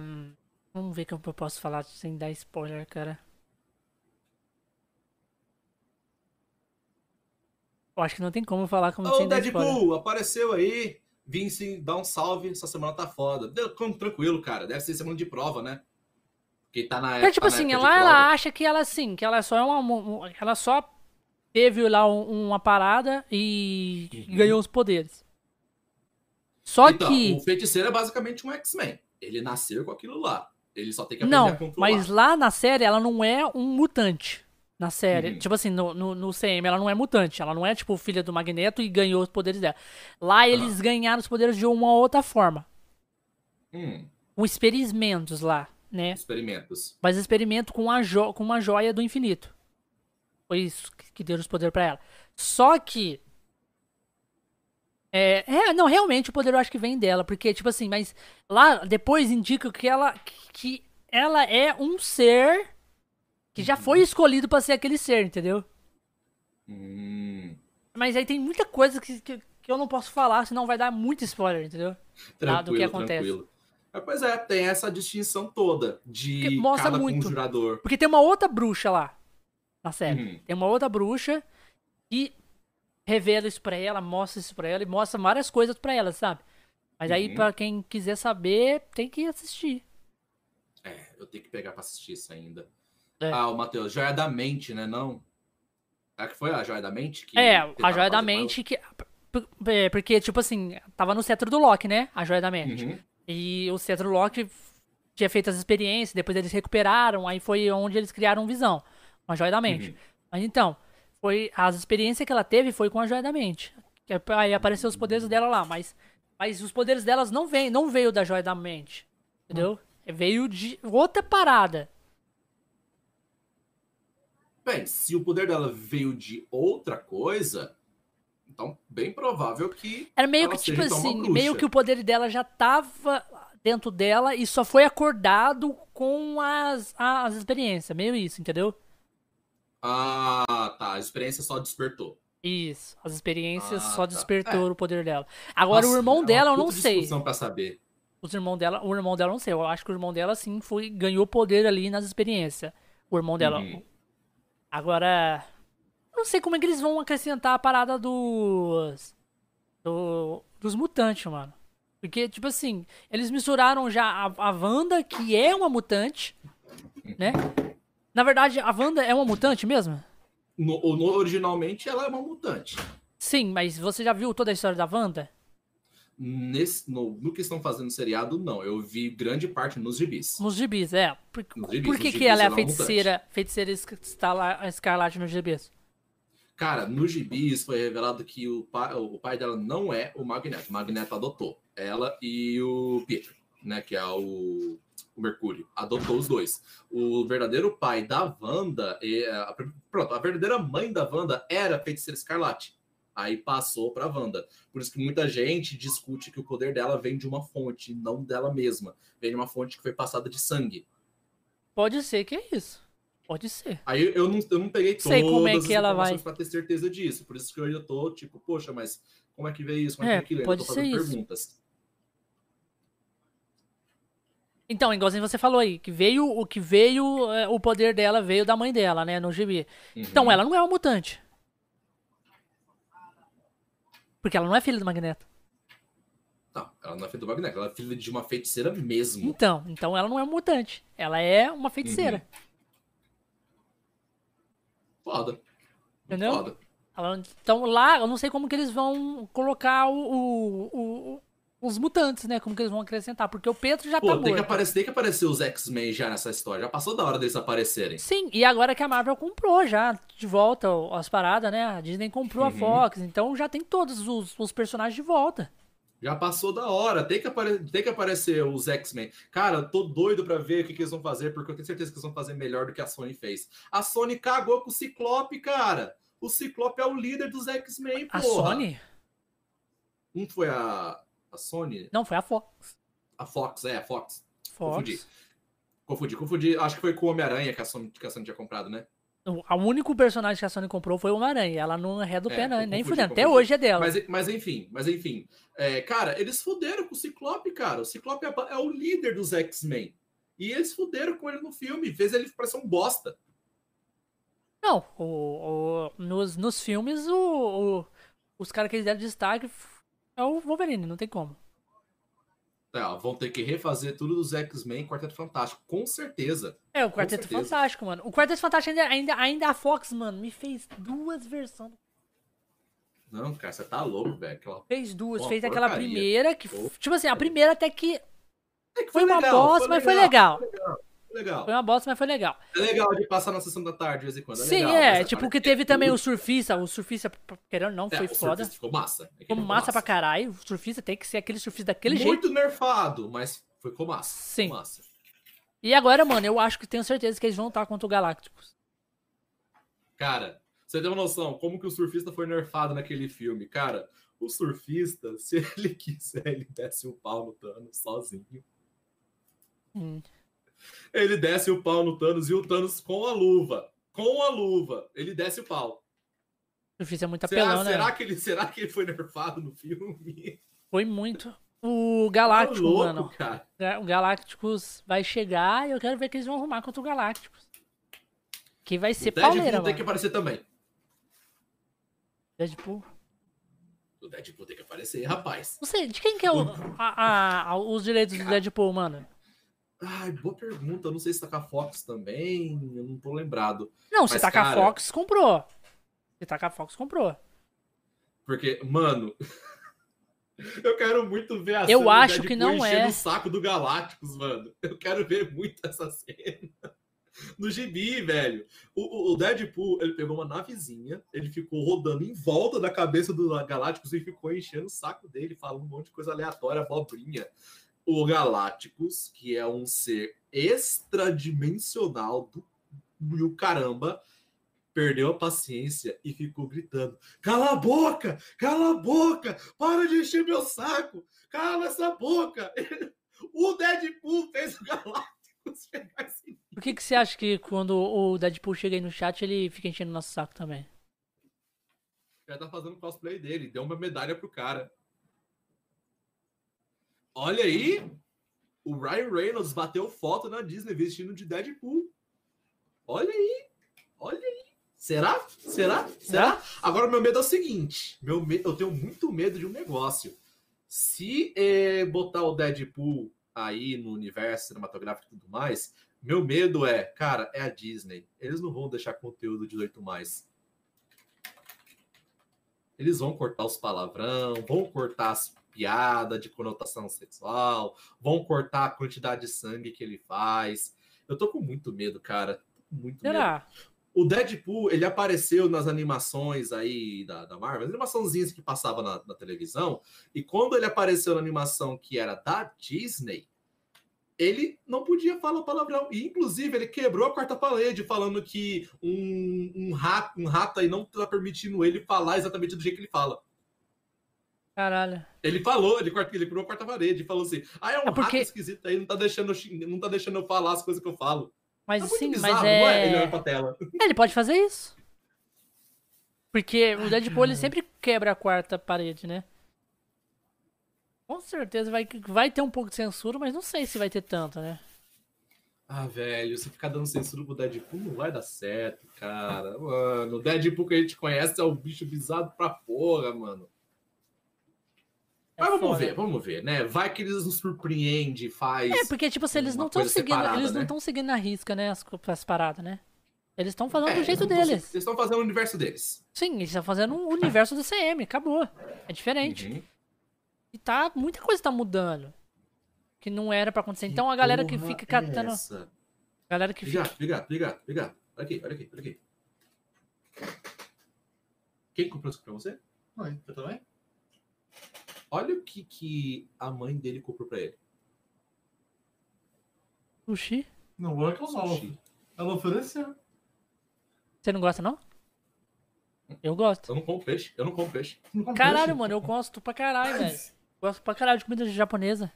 Vamos ver como eu posso falar sem dar spoiler, cara. Eu acho que não tem como falar como Ô, Deadpool, apareceu aí. Vim sim dar um salve. Essa semana tá foda. Deu, tranquilo, cara. Deve ser semana de prova, né? Que tá na época. É tipo assim, ela, ela acha que ela assim, que ela só é uma. Ela só teve lá um, uma parada e uhum. ganhou os poderes. Só então, que. O feiticeiro é basicamente um X-Men. Ele nasceu com aquilo lá. Ele só tem que aprender não, a controlar. Mas lá na série ela não é um mutante. Na série. Uhum. Tipo assim, no, no, no, CM ela não é mutante. Ela não é, tipo, filha do Magneto e ganhou os poderes dela. Lá eles ganharam os poderes de uma outra forma. Hum. Com experimentos lá, né? Experimentos. Mas experimento com, a jo com uma joia do infinito. Foi isso que deu os poderes para ela. Só que. É, é, não, realmente o poder eu acho que vem dela. Porque, tipo assim, mas lá depois indica que ela. Que ela é um ser que já foi escolhido para ser aquele ser, entendeu? Hum. Mas aí tem muita coisa que, que, que, eu não posso falar, senão vai dar muito spoiler, entendeu? Tranquilo, do que acontece. Tranquilo. Pois é, tem essa distinção toda de mostra cada muito. conjurador. Porque tem uma outra bruxa lá na série. Uhum. Tem uma outra bruxa que revela isso pra ela, mostra isso pra ela e mostra várias coisas pra ela, sabe? Mas aí, uhum. pra quem quiser saber, tem que assistir. É, eu tenho que pegar pra assistir isso ainda. É. Ah, o Matheus, Joia da Mente, né? Não. É que foi a Joia da Mente? Que é, a Joia da Mente que. Porque, tipo assim, tava no cetro do Loki, né? A Joia da Mente. Uhum. E o cetro do Loki tinha feito as experiências, depois eles recuperaram, aí foi onde eles criaram visão. Com a Joia da Mente. Uhum. Mas então, foi as experiências que ela teve foi com a Joia da Mente. Que aí apareceu os poderes dela lá, mas, mas os poderes delas não vem, não veio da Joia da Mente. Entendeu? Uhum. Veio de outra parada. Bem, se o poder dela veio de outra coisa, então bem provável que. Era meio que tipo assim, meio que o poder dela já tava dentro dela e só foi acordado com as, as experiências. Meio isso, entendeu? Ah, tá. A experiência só despertou. Isso, as experiências ah, só tá. despertou é. o poder dela. Agora Nossa, o irmão é dela eu não sei. Pra saber. Os irmão dela, o irmão dela eu não sei. Eu acho que o irmão dela sim foi ganhou poder ali nas experiências. O irmão dela, uhum. Agora, não sei como é que eles vão acrescentar a parada dos. Do, dos mutantes, mano. Porque, tipo assim, eles misturaram já a, a Wanda, que é uma mutante, né? Na verdade, a Wanda é uma mutante mesmo? No, no, originalmente, ela é uma mutante. Sim, mas você já viu toda a história da Wanda? Nesse, no, no, que estão fazendo seriado, não. Eu vi grande parte nos gibis. Nos gibis, é. Por, gibis, por que, que ela é a feiticeira, é feiticeira escarlate nos gibis? Cara, nos gibis foi revelado que o pai, o pai dela não é o Magneto. O Magneto adotou ela e o Pietro, né? Que é o, o Mercúrio. Adotou os dois. O verdadeiro pai da Wanda, é, pronto, a verdadeira mãe da Wanda era a feiticeira escarlate aí passou para Wanda. Por isso que muita gente discute que o poder dela vem de uma fonte, não dela mesma. Vem de uma fonte que foi passada de sangue. Pode ser que é isso. Pode ser. Aí eu não, eu não peguei todas Sei como é que ela vai para ter certeza disso. Por isso que eu já tô tipo, poxa, mas como é que veio isso? Como é, é que aquilo? Pode eu tô ser isso. perguntas. Então, igualzinho você falou aí, que veio o que veio, é, o poder dela veio da mãe dela, né, no gibi. Uhum. Então, ela não é uma mutante. Porque ela não é filha do Magneto. Não, ela não é filha do Magneto, ela é filha de uma feiticeira mesmo. Então, então ela não é um mutante. Ela é uma feiticeira. Uhum. Foda. Entendeu? Foda. Então lá, eu não sei como que eles vão colocar o, o, o os mutantes, né? Como que eles vão acrescentar? Porque o Pedro já Pô, tá tem morto. Que aparecer, tem que aparecer os X-Men já nessa história. Já passou da hora deles aparecerem. Sim, e agora que a Marvel comprou já de volta as paradas, né? A Disney comprou uhum. a Fox, então já tem todos os, os, personagens de volta. Já passou da hora. Tem que, apare tem que aparecer os X-Men. Cara, eu tô doido pra ver o que, que, eles vão fazer, porque eu tenho certeza que eles vão fazer melhor do que a Sony fez. A Sony cagou com o Ciclope, cara. O Ciclope é o líder dos X-Men, porra. A Sony? Um foi a a Sony? Não, foi a Fox. A Fox, é, a Fox. Fox. Confundi. Confundi, confundi. Acho que foi com o Homem-Aranha que, a Sony, que a Sony tinha comprado, né? O único personagem que a Sony comprou foi o Homem-Aranha. Ela não é do é, pé, não, nem fudendo. Até hoje é dela. Mas, mas enfim, mas enfim. É, cara, eles fuderam com o Ciclope, cara. O Ciclope é, é o líder dos X-Men. E eles fuderam com ele no filme. Fez ele parecer um bosta. Não, o, o- nos, nos filmes, o, o- os caras que eles deram destaque é o Wolverine, não tem como. Ó, vão ter que refazer tudo dos X-Men e Quarteto Fantástico, com certeza. É, o Quarteto. Fantástico, mano. O Quarteto Fantástico ainda, ainda, ainda a Fox, mano, me fez duas versões. Não, cara, você tá louco, velho. Aquela- Fez duas, fez aquela porcaria. primeira que. Tipo assim, a primeira até que É que foi uma legal, bosta, mas foi legal. Foi legal. Foi legal. Foi uma bosta, mas foi legal. É legal de passar na sessão da tarde de vez em quando. É Sim, legal, é. Tipo, agora que teve também o surfista. O surfista, querendo ou não, É, foi foda. Ficou massa. Aquele Ficou massa pra caralho. O surfista tem que ser aquele surfista daquele jeito. Muito nerfado, mas ficou massa. Sim. Ficou massa. E agora, mano, eu acho que tenho certeza que eles vão estar contra o Galácticos. Cara, você tem uma noção como que o surfista foi nerfado naquele filme? Cara, o surfista, *laughs* se ele quiser, ele desce o pau no Thanos sozinho. Hum. Ele desce o pau no Thanos e o Thanos com a luva. Com a luva, ele desce o pau. O surfista é muito Será, apelão, né? será, que ele, será que ele foi nerfado no filme? Foi muito. O Tá Galáctico, louco, mano. cara. O Galácticos vai chegar e eu quero ver que eles vão arrumar contra o Galácticos. Que vai ser o Deadpool pauleira, tem que aparecer também. Deadpool. O Deadpool tem que aparecer, rapaz. Não sei, de quem que é o, a- a- os direitos do Deadpool, mano? Ai, boa pergunta. Eu não sei se tá com a Fox também. Eu não tô lembrado. Não, se tá com a Fox, comprou. Se tá com a Fox, comprou. Porque, mano. *laughs* eu quero muito ver a Eu cena acho que não enchendo é. o saco do Galácticos, mano. Eu quero ver muito essa *laughs* cena. No gibi, velho. O, o- o Deadpool, ele pegou uma navezinha, ele ficou rodando em volta da cabeça do Galácticos e ficou enchendo o saco dele, falando um monte de coisa aleatória, abobrinha. O Galácticos, que é um ser extradimensional do e o caramba, perdeu a paciência e ficou gritando: Cala a boca! Cala a boca! Para de encher meu saco! Cala essa boca! *laughs* O Deadpool fez o Galácticos pegar esse. Por que, que você acha que quando o Deadpool chega aí no chat, ele fica enchendo nosso saco também? Já tá fazendo cosplay dele, deu uma medalha pro cara. Olha aí! O Ryan Reynolds bateu foto na Disney vestindo de Deadpool. Olha aí! Olha aí! Será? Será? Será? Agora, meu medo é o seguinte: meu me... eu tenho muito medo de um negócio. Se eh, botar o Deadpool aí no universo cinematográfico e tudo mais, meu medo é, cara, é a Disney. Eles não vão deixar conteúdo de 18 mais. Eles vão cortar os palavrão, vão cortar as piadas de conotação sexual, vão cortar a quantidade de sangue que ele faz. Eu tô com muito medo, cara. Muito medo. Será? O Deadpool, ele apareceu nas animações aí da, da Marvel, as animaçãozinhas que passava na, na televisão, e quando ele apareceu na animação que era da Disney, ele não podia falar palavrão. E, inclusive, ele quebrou a quarta parede, falando que um, um, rato, um rato aí não tá permitindo ele falar exatamente do jeito que ele fala. Caralho. Ele falou, ele, ele quebrou a quarta parede, falou assim: ah, é um É porque- esquisito aí, não tá, deixando, não tá deixando eu falar as coisas que eu falo. Mas É muito sim, bizarro, mas não é? Ele é. olha pra tela. Ele pode fazer isso. Porque o Deadpool ele sempre quebra a quarta parede, né? Com certeza vai, vai ter um pouco de censura, mas não sei se vai ter tanto, né? Ah, velho, se ficar dando censura pro Deadpool não vai dar certo, cara. Mano, o Deadpool que a gente conhece é o bicho bizarro pra porra, mano. É Mas vamos foda. ver, vamos ver, né? Vai que eles nos surpreendem, faz. É, porque, tipo assim, eles não estão seguindo. separada, eles não né? estão seguindo na risca, né? As, as paradas, né? Eles estão fazendo É, do jeito não tão- deles. Eles estão fazendo o universo deles. Sim, eles estão fazendo um universo do CM, acabou. É diferente. Uhum. E tá. Muita coisa tá mudando. Que não era pra acontecer. Então a galera que fica é catando. essa? A galera que fica. Ligar, ligar, ligar. Olha aqui, olha aqui, olha aqui. Quem comprou isso pra você? Oi, eu também? Olha o que, que a mãe dele comprou pra ele. Sushi. Não vou reclamar. Sushi. Ela ofereceu. Você não gosta, não? Eu gosto. Eu não como peixe, eu não como peixe. Não come Caralho, peixe? mano, eu gosto pra caralho, velho. Gosto pra caralho de comida japonesa.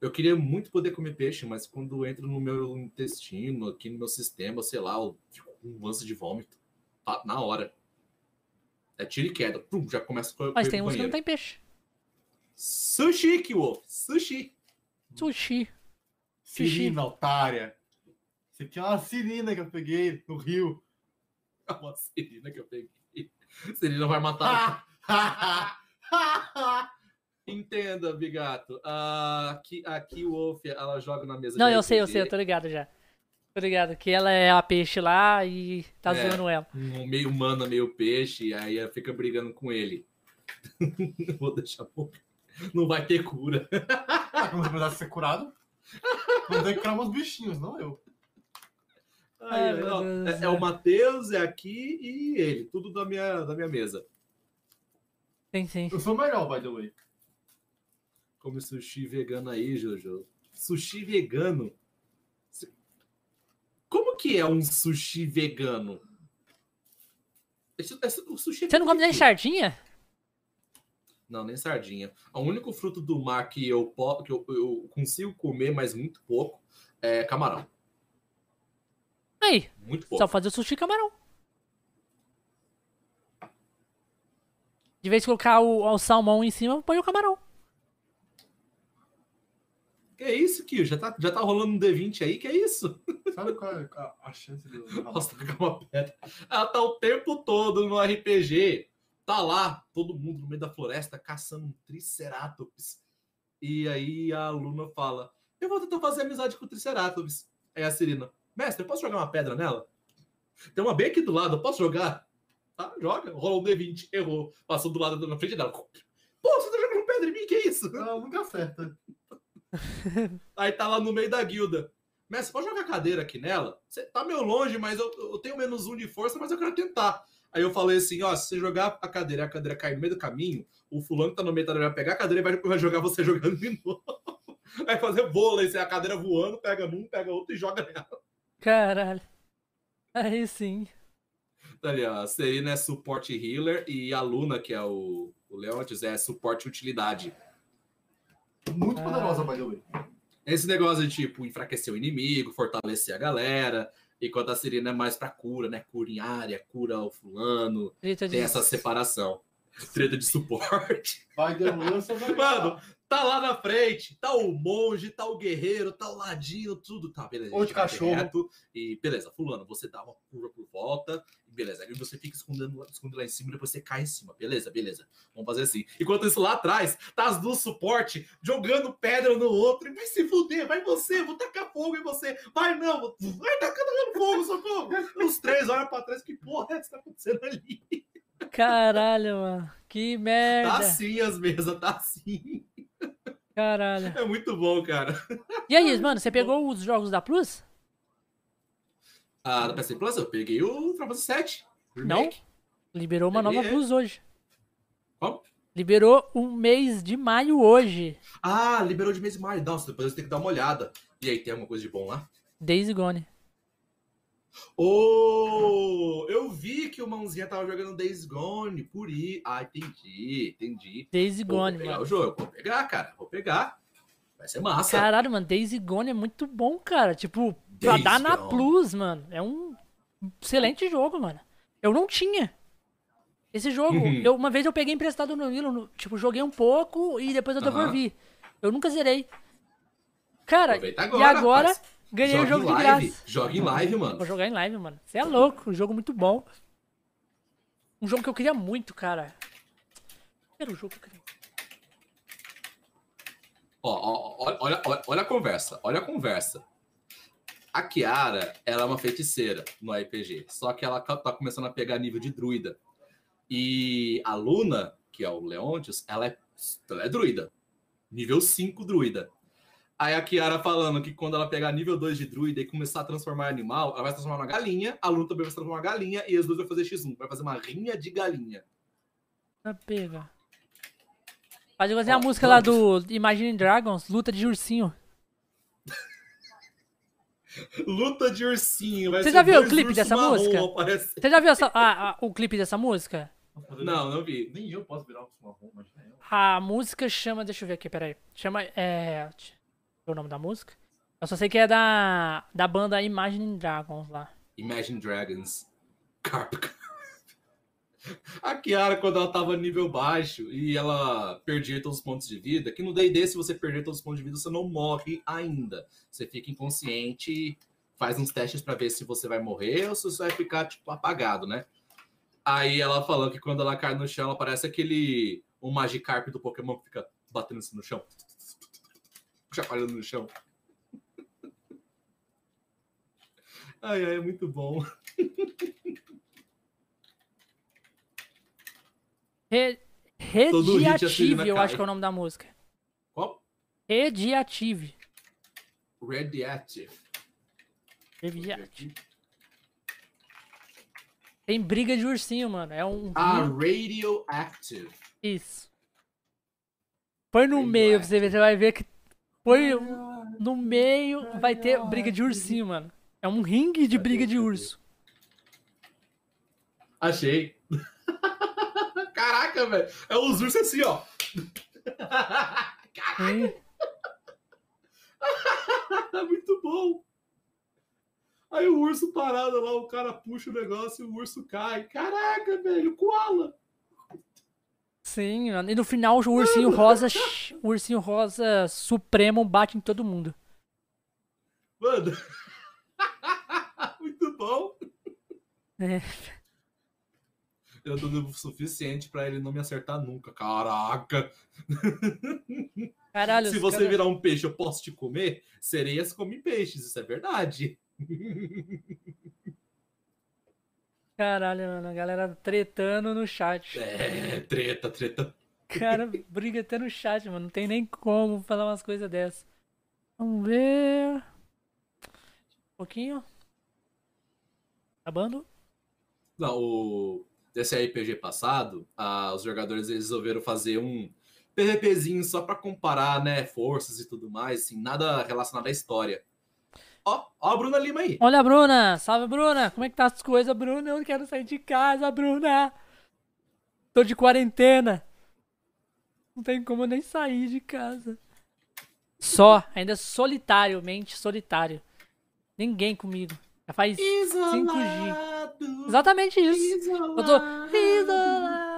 Eu queria muito poder comer peixe, mas quando entra no meu intestino, aqui no meu sistema, sei lá, eu fico com um lance de vômito. Tá, na hora. É tiro e queda. Pum, já começa a Mas tem uns que não tem peixe. Sushi, Kiwolf. Sushi. Sushi. Sirina, otária. Isso aqui é uma sirina que eu peguei no rio. uma Serena que eu peguei. Serena vai matar. *laughs* Entenda, Bigato. Ah, aqui, aqui o Wolf, ela joga na mesa Não, eu sei, eu sei, eu tô ligado já. Tô ligado, que ela é a peixe lá e tá É. zoando ela. um meio humana, meio peixe, e aí ela fica brigando com ele. *laughs* Vou deixar morrer. Não vai ter cura. Ah, quando você precisar ser curado, não tem que curar meus bichinhos, não eu. Ai, Ai, ó, é, é o Matheus, é aqui e ele. Tudo da minha, da minha mesa. Sim, sim. Eu sou melhor, by the way. Come sushi vegano aí, Jojo. Sushi vegano? Como que é um sushi vegano? Esse- esse- o sushi é Você não come nem sardinha? Não, nem sardinha. O único fruto do mar que eu, que eu, eu consigo comer, mas muito pouco, é camarão. Aí, Muito pouco. só fazer o sushi camarão. De vez de colocar o, o salmão em cima, põe o camarão. Que é isso, Kio? Já tá, já tá rolando um D20 aí? Que é isso? Sabe qual é a, a chance de eu *laughs* Nossa, tá com uma pedra. Ela tá o tempo todo no RPG. Tá lá, todo mundo no meio da floresta caçando um Triceratops. E aí a aluna fala: Eu vou tentar fazer amizade com o Triceratops. Aí a Serena: Mestre, eu posso jogar uma pedra nela? Tem uma bem aqui do lado, eu posso jogar? Tá, joga. Rolou um D20, errou. Passou do lado na frente dela. Pô, você tá jogando pedra em mim? Que isso? Não, nunca acerta. *laughs* Aí tá lá no meio da guilda. Mestre, pode jogar cadeira aqui nela? Você tá meio longe, mas eu, eu tenho menos um de força, mas eu quero tentar. Aí eu falei assim: ó, se você jogar a cadeira e a cadeira cair no meio do caminho, o fulano que tá no meio da vai pegar a cadeira e vai, vai jogar você *laughs* jogando de novo. Vai fazer vôlei, se a cadeira voando, pega num, pega outro e joga nela. Caralho. Aí sim. Tá ali, ó. A Serena é suporte healer e a Luna, que é o, o Leontes, é suporte utilidade. Muito Ah. poderosa, by the way. Esse negócio de, tipo, enfraquecer o inimigo, fortalecer a galera, enquanto a Serena é mais pra cura, né? Cura em área, cura o fulano, Treta de- tem essa separação. Treta de suporte. Sou melhor. Mano, tá lá na frente, tá o monge, tá o guerreiro, tá o ladino, tudo tá, beleza. Ou de cachorro. direto, E beleza, fulano, você dá uma curva por volta, e beleza. Aí você fica escondendo, escondendo lá em cima e depois você cai em cima. Beleza, beleza. Vamos fazer assim. Enquanto isso, lá atrás, tá as duas suporte jogando pedra no outro. E vai se fuder, vai você, vou tacar fogo em você. Vai não, vai tacando fogo, socorro. Os três olham pra trás, que porra é que tá acontecendo ali? Caralho, mano. Que Tá merda. assim as mesas, tá assim. Caralho. É muito bom, cara. E aí, *laughs* mano, você pegou os jogos da Plus? Ah, da PC Plus, eu peguei o Final Fantasy 7. Não. Liberou uma nova é. Plus hoje. Como? Liberou um mês de maio hoje. Ah, liberou de mês de maio. Nossa, depois eu tenho que dar uma olhada. E aí, tem alguma coisa de bom lá? Days Gone. Oh, eu vi que o Mãozinha tava jogando Days Gone por aí. Ah, entendi, entendi. Days vou Gone, pegar mano. o jogo, vou pegar, cara, vou pegar. Vai ser massa. Caralho, mano, Days Gone é muito bom, cara. Tipo, pra Days dar na Gone. Plus, mano. É um excelente jogo, mano. Eu não tinha. Esse jogo, Uhum. eu, uma vez eu peguei emprestado no Nilo, tipo, joguei um pouco e depois eu devolvi. Eu nunca zerei. Cara, Aproveita e agora, agora rapaz. Ganhei o Joga jogo de live, graça. Joga em live, mano. Vou jogar em live, mano. Você é louco, um jogo muito bom. Um jogo que eu queria muito, cara. Era o jogo que eu queria. Ó, ó, olha, olha, olha a conversa, olha a conversa. A Kiara, ela é uma feiticeira no RPG, só que ela tá começando a pegar nível de druida. E a Luna, que é o Leontius, ela é, ela é druida. Nível 5 druida. Aí a Kiara falando que quando ela pegar nível 2 de druida e começar a transformar em animal, ela vai se transformar numa galinha, a Luna também vai se transformar numa galinha, e as duas vão fazer X1, vai fazer uma rinha de galinha. Ah, pega. Faz igualzinho a música lá do Imagine Dragons, luta de ursinho. *laughs* Luta de ursinho. vai Você ser já viu o clipe dessa marrom música? Você já viu essa- a- a- o clipe dessa música? Não, não vi. Nem eu posso virar um marrom, imagina eu. A música chama. Deixa eu ver aqui, peraí. Chama. É. O nome da música. Eu só sei que é da, da banda Imagine Dragons lá. Imagine Dragons. *laughs* Carp. A Kiara, quando ela tava nível baixo e ela perdia todos os pontos de vida, que no D&D, se você perder todos os pontos de vida, você não morre ainda. Você fica inconsciente faz uns testes para ver se você vai morrer ou se você vai ficar, tipo, apagado, né? Aí ela falando que quando ela cai no chão, ela parece aquele. Um Magikarp do Pokémon que fica batendo no chão. Chacoalhando no chão. Ai, ai, é muito bom. Re... Todo hit a Rediative, Celina eu acho que é o nome da música. Qual? Rediative. Radiative. Rediative. Tem briga de ursinho, mano. É um. Ah, Radioactive. Isso. Põe no meio pra você ver, você vai ver que. Põe no meio, vai ter briga de ursinho, mano. É um ringue de briga de urso. Achei. *laughs* Caraca, velho. É os ursos assim, ó. Sim. *laughs* Muito bom. Aí o urso parado lá, o cara puxa o negócio e o urso cai. Caraca, velho, koala. Sim, mano. E no final o ursinho rosa. *laughs* O ursinho rosa supremo bate em todo mundo. Mano. *laughs* Muito bom. É. Eu dou o suficiente pra ele não me acertar nunca. Caraca. *laughs* Caralho, Se você cara- virar um peixe, eu posso te comer? Sereias comem peixes, isso é verdade. Caralho, mano. A galera tretando no chat. *laughs* É, treta, treta. Cara, briga até no chat, mano. Não tem nem como falar umas coisas dessas. Vamos ver. Um pouquinho. Acabando. Não, o... desse RPG passado, os jogadores resolveram fazer um PVPzinho só pra comparar, né, forças e tudo mais, assim, nada relacionado à história. Ó, ó a Bruna Lima aí. Olha a Bruna! Salve, Bruna! Como é que tá as coisas, Bruna? Eu não quero sair de casa, Bruna! Tô de quarentena! Não tem como eu nem sair de casa. Só, ainda solitário, mente solitário. Ninguém comigo. Já faz 5G. Exatamente isso. Eu tô isolado,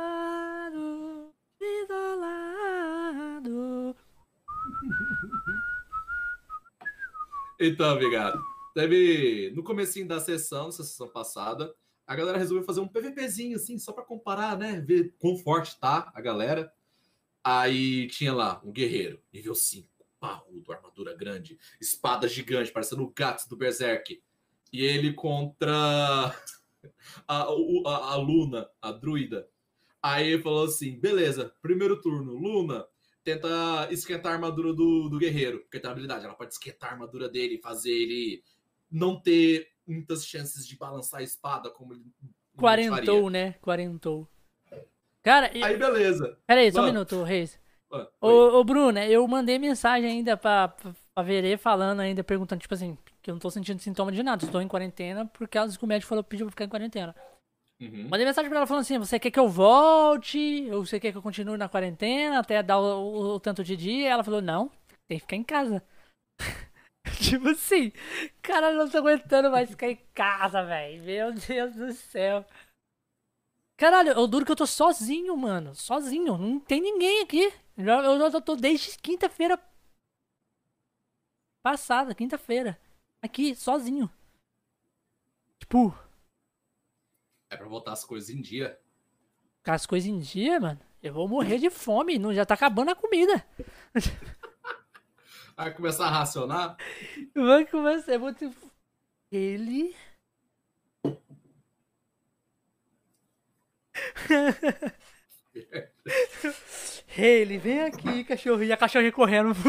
Então, obrigado. Teve no comecinho da sessão, nessa sessão passada, a galera resolveu fazer um PVPzinho assim, só pra comparar, né, ver quão forte tá a galera. Aí tinha lá um guerreiro, nível 5, parrudo, armadura grande, espada gigante, parecendo o Gats do Berserk. E ele contra a, o- a, a Luna, a druida. Aí ele falou assim: beleza, primeiro turno, Luna, tenta esquentar a armadura do, do guerreiro, porque tem uma habilidade, ela pode esquentar a armadura dele e fazer ele não ter muitas chances de balançar a espada como ele. Quarentou, né? Quarentou. Cara, Aí beleza. peraí, só um Mano. minuto, Reis. Ah, Ô, ô, Bruna, eu mandei mensagem ainda pra, pra, pra Verê falando ainda, perguntando, tipo assim, que eu não tô sentindo sintoma de nada, estou em quarentena por causa que o médico falou, pediu pra ficar em quarentena. Uhum. Mandei mensagem pra ela falando assim, você quer que eu volte? Ou você quer que eu continue na quarentena até dar o, o- o tanto de dia? Ela falou, não, tem que ficar em casa. *laughs* tipo assim, cara, eu não tô aguentando mais ficar em casa, velho. Meu Deus do céu. Caralho, eu duro que eu tô sozinho, mano. Sozinho. Não tem ninguém aqui. Eu já tô desde quinta-feira passada, quinta-feira. Aqui, sozinho. Tipo, É pra botar as coisas em dia. com as coisas em dia, mano. Eu vou morrer de fome. Não, já tá acabando a comida. *laughs* Aí começar a racionar. Vai começar. Eu vou ter... Ele. *laughs* Ele, vem aqui, cachorro. E a cachorrinha correndo. *laughs*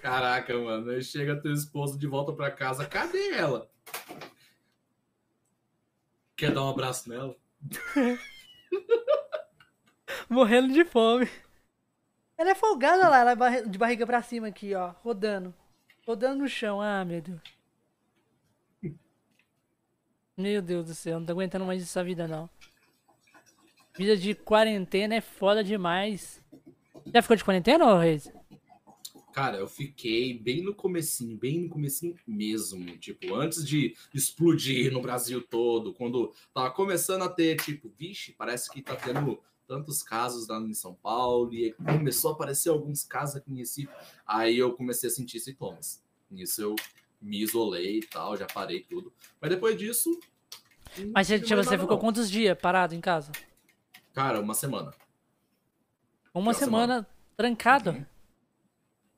Caraca, mano. Aí chega teu esposo de volta pra casa. Cadê ela? Quer dar um abraço nela? *laughs* Morrendo de fome. Ela é folgada lá, ela é de barriga pra cima aqui, ó. Rodando. Rodando no chão. Ah, meu Deus. Meu Deus do céu, não tô aguentando mais essa vida, não. Vida de quarentena é foda demais. Já ficou de quarentena, ô Reis? Cara, eu fiquei bem no comecinho, bem no comecinho mesmo. Tipo, antes de explodir no Brasil todo, quando tava começando a ter, tipo, vixe, parece que tá tendo tantos casos lá em São Paulo e começou a aparecer alguns casos aqui em Recife. Aí eu comecei a sentir sintomas. Nisso eu me isolei e tal, já parei tudo. Mas depois disso. Mas mais você nada, ficou não. quantos dias parado em casa? Cara, uma semana. Uma Uma semana trancado. Uhum.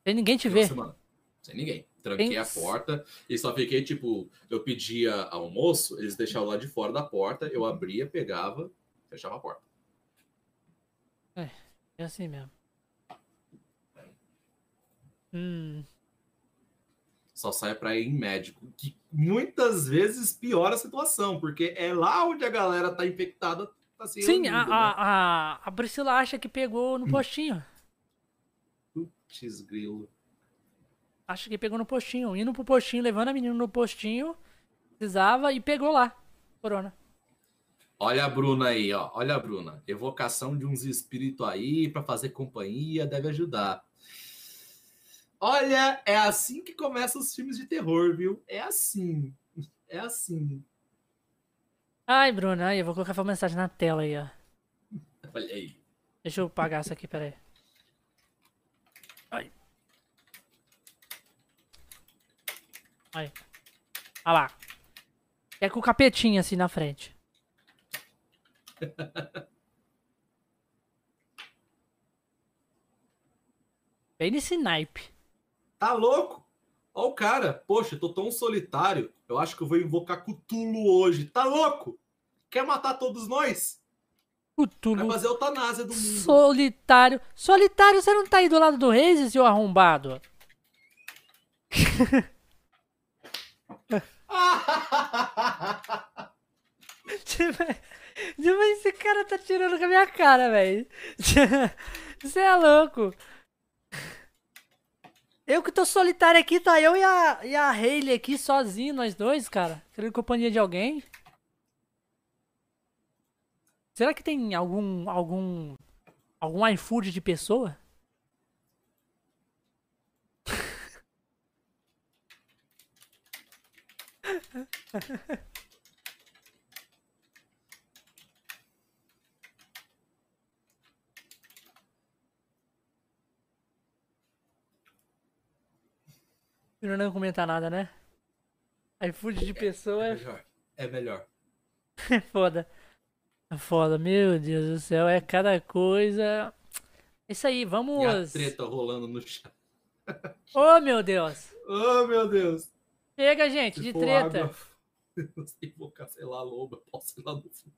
Sem ninguém te ver. semana. Sem ninguém. Tranquei a porta e só fiquei, tipo, eu pedia almoço, eles deixavam lá de fora da porta, eu abria, pegava, fechava a porta. É assim mesmo. Hum. Só sai pra ir em médico, que muitas vezes piora a situação, porque é lá onde a galera tá infectada. Tá Sim, a, reunindo, né? a, a, a Priscila acha que pegou no postinho. Putz, grilo. Acha que pegou no postinho. Indo pro postinho, levando a menina no postinho. Precisava e pegou lá. Corona. Olha a Bruna aí, ó. Olha a Bruna. Evocação de uns espíritos aí pra fazer companhia deve ajudar. Olha, é assim que começam os filmes de terror, viu? É assim. É assim. Ai, Bruna, aí, eu vou colocar uma mensagem na tela aí, ó. Olha aí. Deixa eu pagar essa aqui, peraí. Ai. Aí. Olha lá. É com o capetinho assim na frente. *laughs* Bem nesse naipe. Tá louco? Ó o cara. Poxa, eu tô tão solitário. Eu acho que eu vou invocar Cthulhu hoje. Tá louco? Quer matar todos nós? Vai Cthulhu fazer eutanásia do mundo. solitário. Solitário, você não tá aí do lado do Reis, seu arrombado? *laughs* Tipo, *laughs* tipo, esse cara tá tirando com a minha cara, velho. *laughs* Você é louco. Eu que tô solitário aqui, tá eu e a, e a Hayley aqui sozinho, nós dois, cara. Querendo companhia de alguém. Será que tem algum. algum. algum iFood de pessoa? Eu não comentar nada, né? iFood de pessoa É é melhor. É melhor. *laughs* É foda. É foda, meu Deus do céu, é cada coisa. É Isso aí, E a vamos. treta rolando no chat. Oh, meu Deus. Oh, meu Deus. Chega, gente, de treta. água, *laughs* Não sei invocar, sei lá, loba. Posso ir lá no fundo.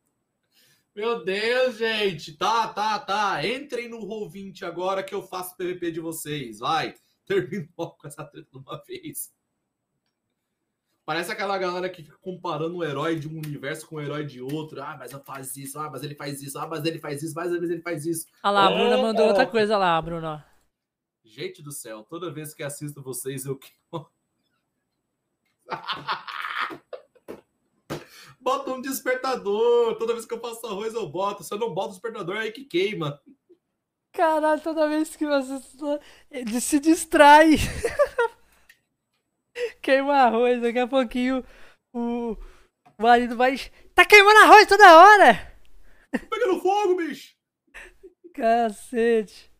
Meu Deus, gente. Tá, tá, tá. Entrem no Roll20 agora que eu faço PVP de vocês. Vai. Termina *laughs* logo com essa treta de uma vez. Parece aquela galera que fica comparando o herói de um universo com o herói de outro. Ah, mas eu faço isso. Ah, mas ele faz isso. Ah, mas ele faz isso. Mais vezes ele faz isso. Olha lá, a Bruna Oh! mandou outra coisa lá, Bruno. Gente do céu, toda vez que assisto vocês, eu. *laughs* *laughs* Bota um despertador. Toda vez que eu faço arroz, eu boto. Se eu não boto o despertador, é aí que queima. Caralho, toda vez que você ele se distrai. *laughs* Queima arroz, daqui a pouquinho o marido vai. Tá queimando arroz toda hora! Pegando fogo, bicho. Cacete.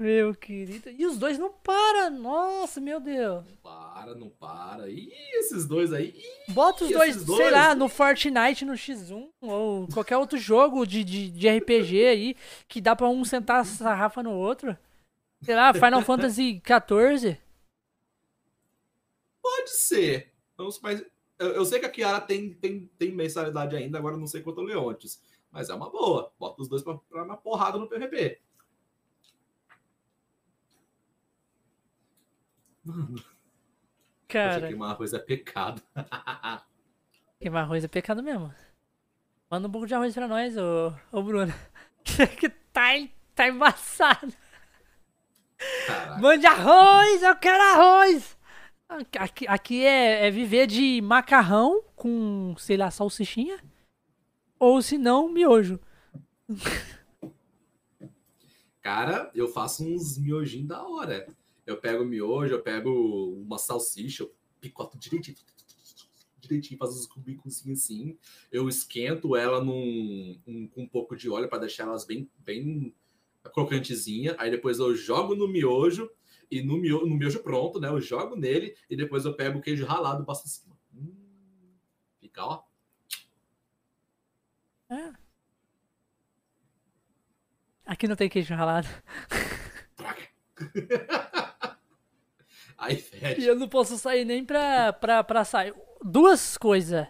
Meu querido. E os dois não param. Nossa, meu Deus. Não para, não para. Ih, esses dois aí. Ih, Bota os E dois, sei dois? lá, no Fortnite, no X1, ou qualquer outro jogo de, de, de RPG aí, que dá pra um sentar a sarrafa no outro. Sei lá, Final Fantasy XIV. Pode ser. Sei, mas eu, eu sei que a Kiara tem, tem, tem mensalidade ainda, agora não sei quanto o Leontes. Mas é uma boa. Bota os dois pra, pra uma porrada no PVP. Mano, Cara, queimar arroz é pecado. *laughs* queimar arroz é pecado mesmo. Manda um pouco de arroz pra nós, ô, ô Bruno. *laughs* que tá, tá embaçado. Caraca. Mande arroz, eu quero arroz! Aqui, aqui é, é viver de macarrão com, sei lá, salsichinha. Ou se não, miojo. *laughs* Cara, eu faço uns miojinhos da hora. Eu pego miojo, eu pego uma salsicha, eu picoto direitinho. direitinho, faço os cubicozinhos assim. Eu esquento ela num, um, com um pouco de óleo para deixar elas bem, bem crocantezinha. Aí depois eu jogo no miojo e no miojo, no miojo pronto, né? Eu jogo nele e depois eu pego o queijo ralado e passo em cima. Hum, fica, ó. É. Aqui não tem queijo ralado. Droga. *laughs* *laughs* Aí E fede. eu não posso sair nem pra, pra, pra sair. Duas coisas.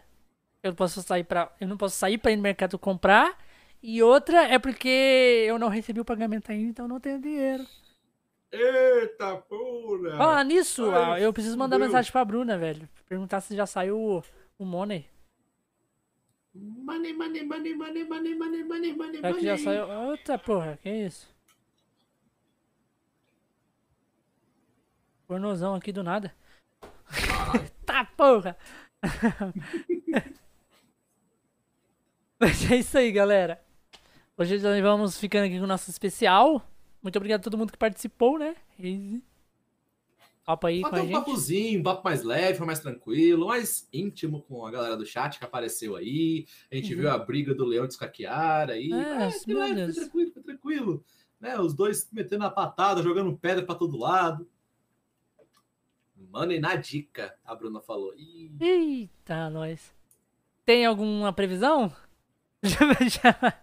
Eu não posso sair pra. Eu não posso sair pra ir no mercado comprar. E outra é porque eu não recebi o pagamento ainda, então não tenho dinheiro. Eita porra! Falar nisso, Ai, ah, eu preciso mandar fudeu. mensagem pra Bruna, velho. Perguntar se já saiu o, o Money. Money, money, money, money, money, money, money, money, Será que já saiu? Outra porra, que isso? Pornozão aqui do nada. *laughs* tá porra! *laughs* Mas é isso aí, galera. Hoje nós vamos ficando aqui com o nosso especial. Muito obrigado a todo mundo que participou, né? E... Topa aí com Bateu a um gente. papozinho, um papo mais leve, foi mais tranquilo, mais íntimo com a galera do chat que apareceu aí. A gente Uhum. viu a briga do Leão de Escaquear aí. É, leve, Deus. foi tranquilo, foi tranquilo. Né, os dois metendo a patada, jogando pedra pra todo lado. Money na dica, a Bruna falou. Ih, Eita, nós. Tem alguma previsão? *laughs*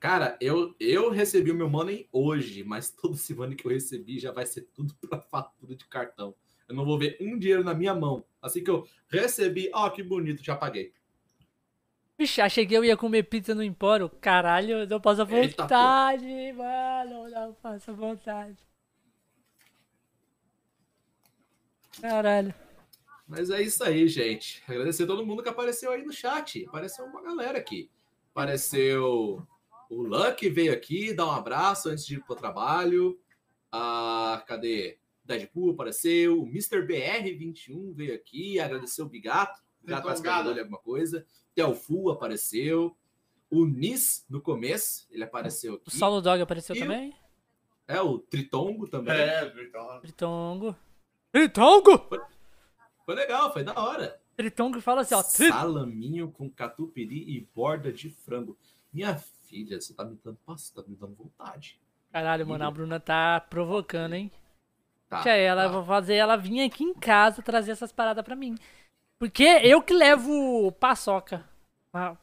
Cara, eu, eu recebi o meu money hoje, mas todo esse money que eu recebi já vai ser tudo pra fatura de cartão. Eu não vou ver um dinheiro na minha mão. Assim que eu recebi, ó, que bonito, já paguei. Vixe, achei que eu ia comer pizza no Empório. Caralho, eu não passo a Eita, vontade, mano. Não passo a vontade. Caralho. Mas é isso aí, gente. Agradecer a todo mundo que apareceu aí no chat. Apareceu uma galera aqui. Apareceu o Luck veio aqui dar um abraço antes de ir pro trabalho. Ah, cadê? Deadpool apareceu. O Mr. BR21 veio aqui. Agradeceu o Bigato. O Bigato parece que Obrigado. ajudou ele alguma coisa. Telfu apareceu. O Nis no começo, ele apareceu O aqui. Solo Dog apareceu E o- também? É, o Tritongo também. É, então. Tritongo. Tritongo! Foi legal, foi da hora. Tritongo fala assim, ó. Tri... Salaminho com catupiry e borda de frango. Minha filha, você tá me dando pasta, tá me dando vontade. Caralho, mano, a Bruna tá provocando, hein? Tá, Deixa ela, tá. vou fazer ela vir aqui em casa trazer essas paradas pra mim. Porque eu que levo paçoca. Ah,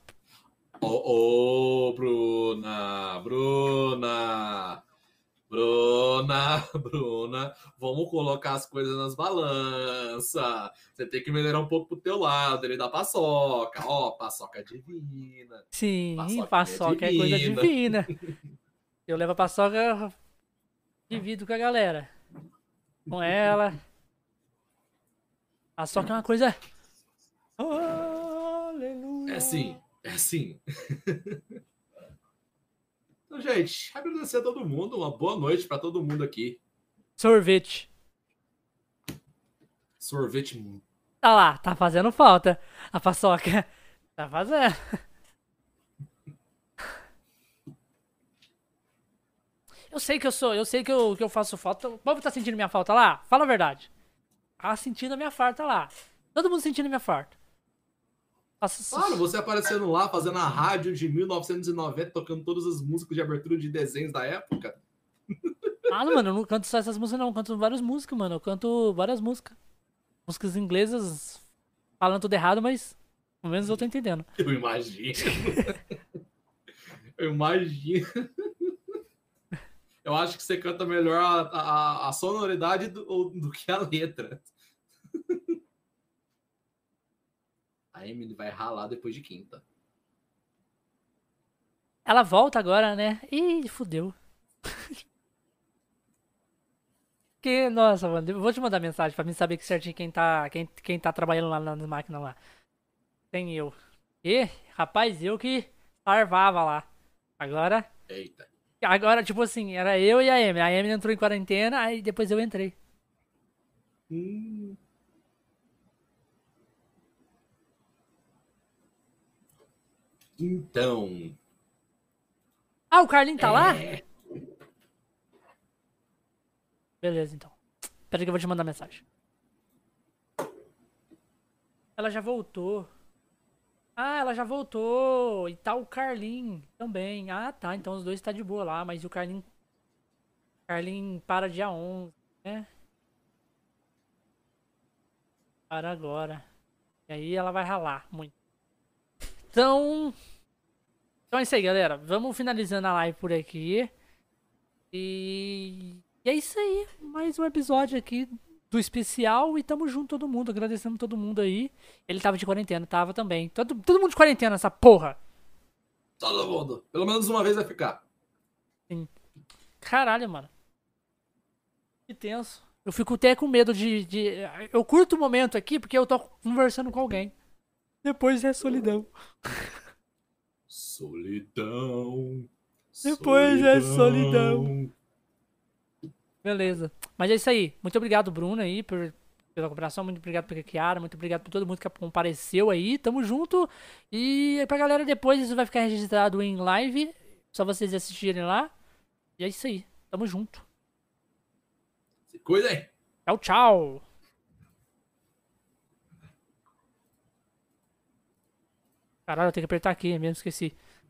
Ô, ô, Bruna, Bruna, Bruna, *laughs* Bruna, vamos colocar as coisas nas balanças. Você tem que melhorar um pouco pro teu lado, ele dá paçoca. Ó, paçoca divina. Sim, Paçoca é paçoca é coisa divina. divina. *laughs* Eu levo a paçoca, divido com a galera. Com ela. Paçoca é uma coisa. Aleluia. É sim, é sim. *laughs* então, gente, agradecer a todo mundo, uma boa noite pra todo mundo aqui. Sorvete. Sorvete Tá lá, tá fazendo falta. A paçoca. *laughs* Tá fazendo. Eu sei que eu sou, eu sei que eu, que eu faço falta. O povo tá sentindo minha falta lá? Fala a verdade. Tá sentindo a minha falta lá. Todo mundo sentindo minha falta. Claro, você aparecendo lá, fazendo a rádio de 1990, tocando todas as músicas de abertura de desenhos da época. Ah, mano, eu não canto só essas músicas, não. Eu canto várias músicas, mano. Eu canto várias músicas. Músicas inglesas, falando tudo errado, mas pelo menos eu tô entendendo. *laughs* Eu imagino. Eu imagino. Eu acho que você canta melhor a, a, a sonoridade do, do que a letra. A Emily vai ralar depois de quinta. Ela volta agora, né? Ih, fudeu. *laughs* que, nossa, mano, eu vou te mandar mensagem pra mim saber que certinho quem tá, quem, quem tá trabalhando lá nas máquinas lá. Tem eu. E, rapaz, eu que sarvava lá. Agora, Eita. agora, tipo assim, era eu e a Amy. A Amy entrou em quarentena, aí depois eu entrei. Hum. Então. Ah, o Carlinho tá lá? é, Beleza, então. Pera aí que eu vou te mandar mensagem. Ela já voltou. Ah, ela já voltou. E tá o Carlin também. Ah, tá. Então os dois tá de boa lá, mas o Carlin. Carlin para dia 11, né? Para agora. E aí ela vai ralar muito. Então. Então é isso aí, galera. Vamos finalizando a live por aqui. E. E é isso aí. Mais um episódio aqui do especial e tamo junto todo mundo, agradecendo todo mundo aí. Ele tava de quarentena, tava também. Todo, todo mundo de quarentena, essa porra. Todo mundo. Pelo menos uma vez vai ficar. Sim. Caralho, mano. Que tenso. Eu fico até com medo de, de. Eu curto o momento aqui porque eu tô conversando com alguém. Depois é solidão. *laughs* Solidão. Depois é solidão. Beleza. Mas é isso aí. Muito obrigado, Bruno, aí, por, pela cooperação. Muito obrigado pela Kiara. Muito obrigado por todo mundo que compareceu aí. Tamo junto. E pra galera, depois isso vai ficar registrado em live. Só vocês assistirem lá. E é isso aí. Tamo junto. Se cuidem. Tchau, tchau. Caralho, eu tenho que apertar aqui, mesmo esqueci.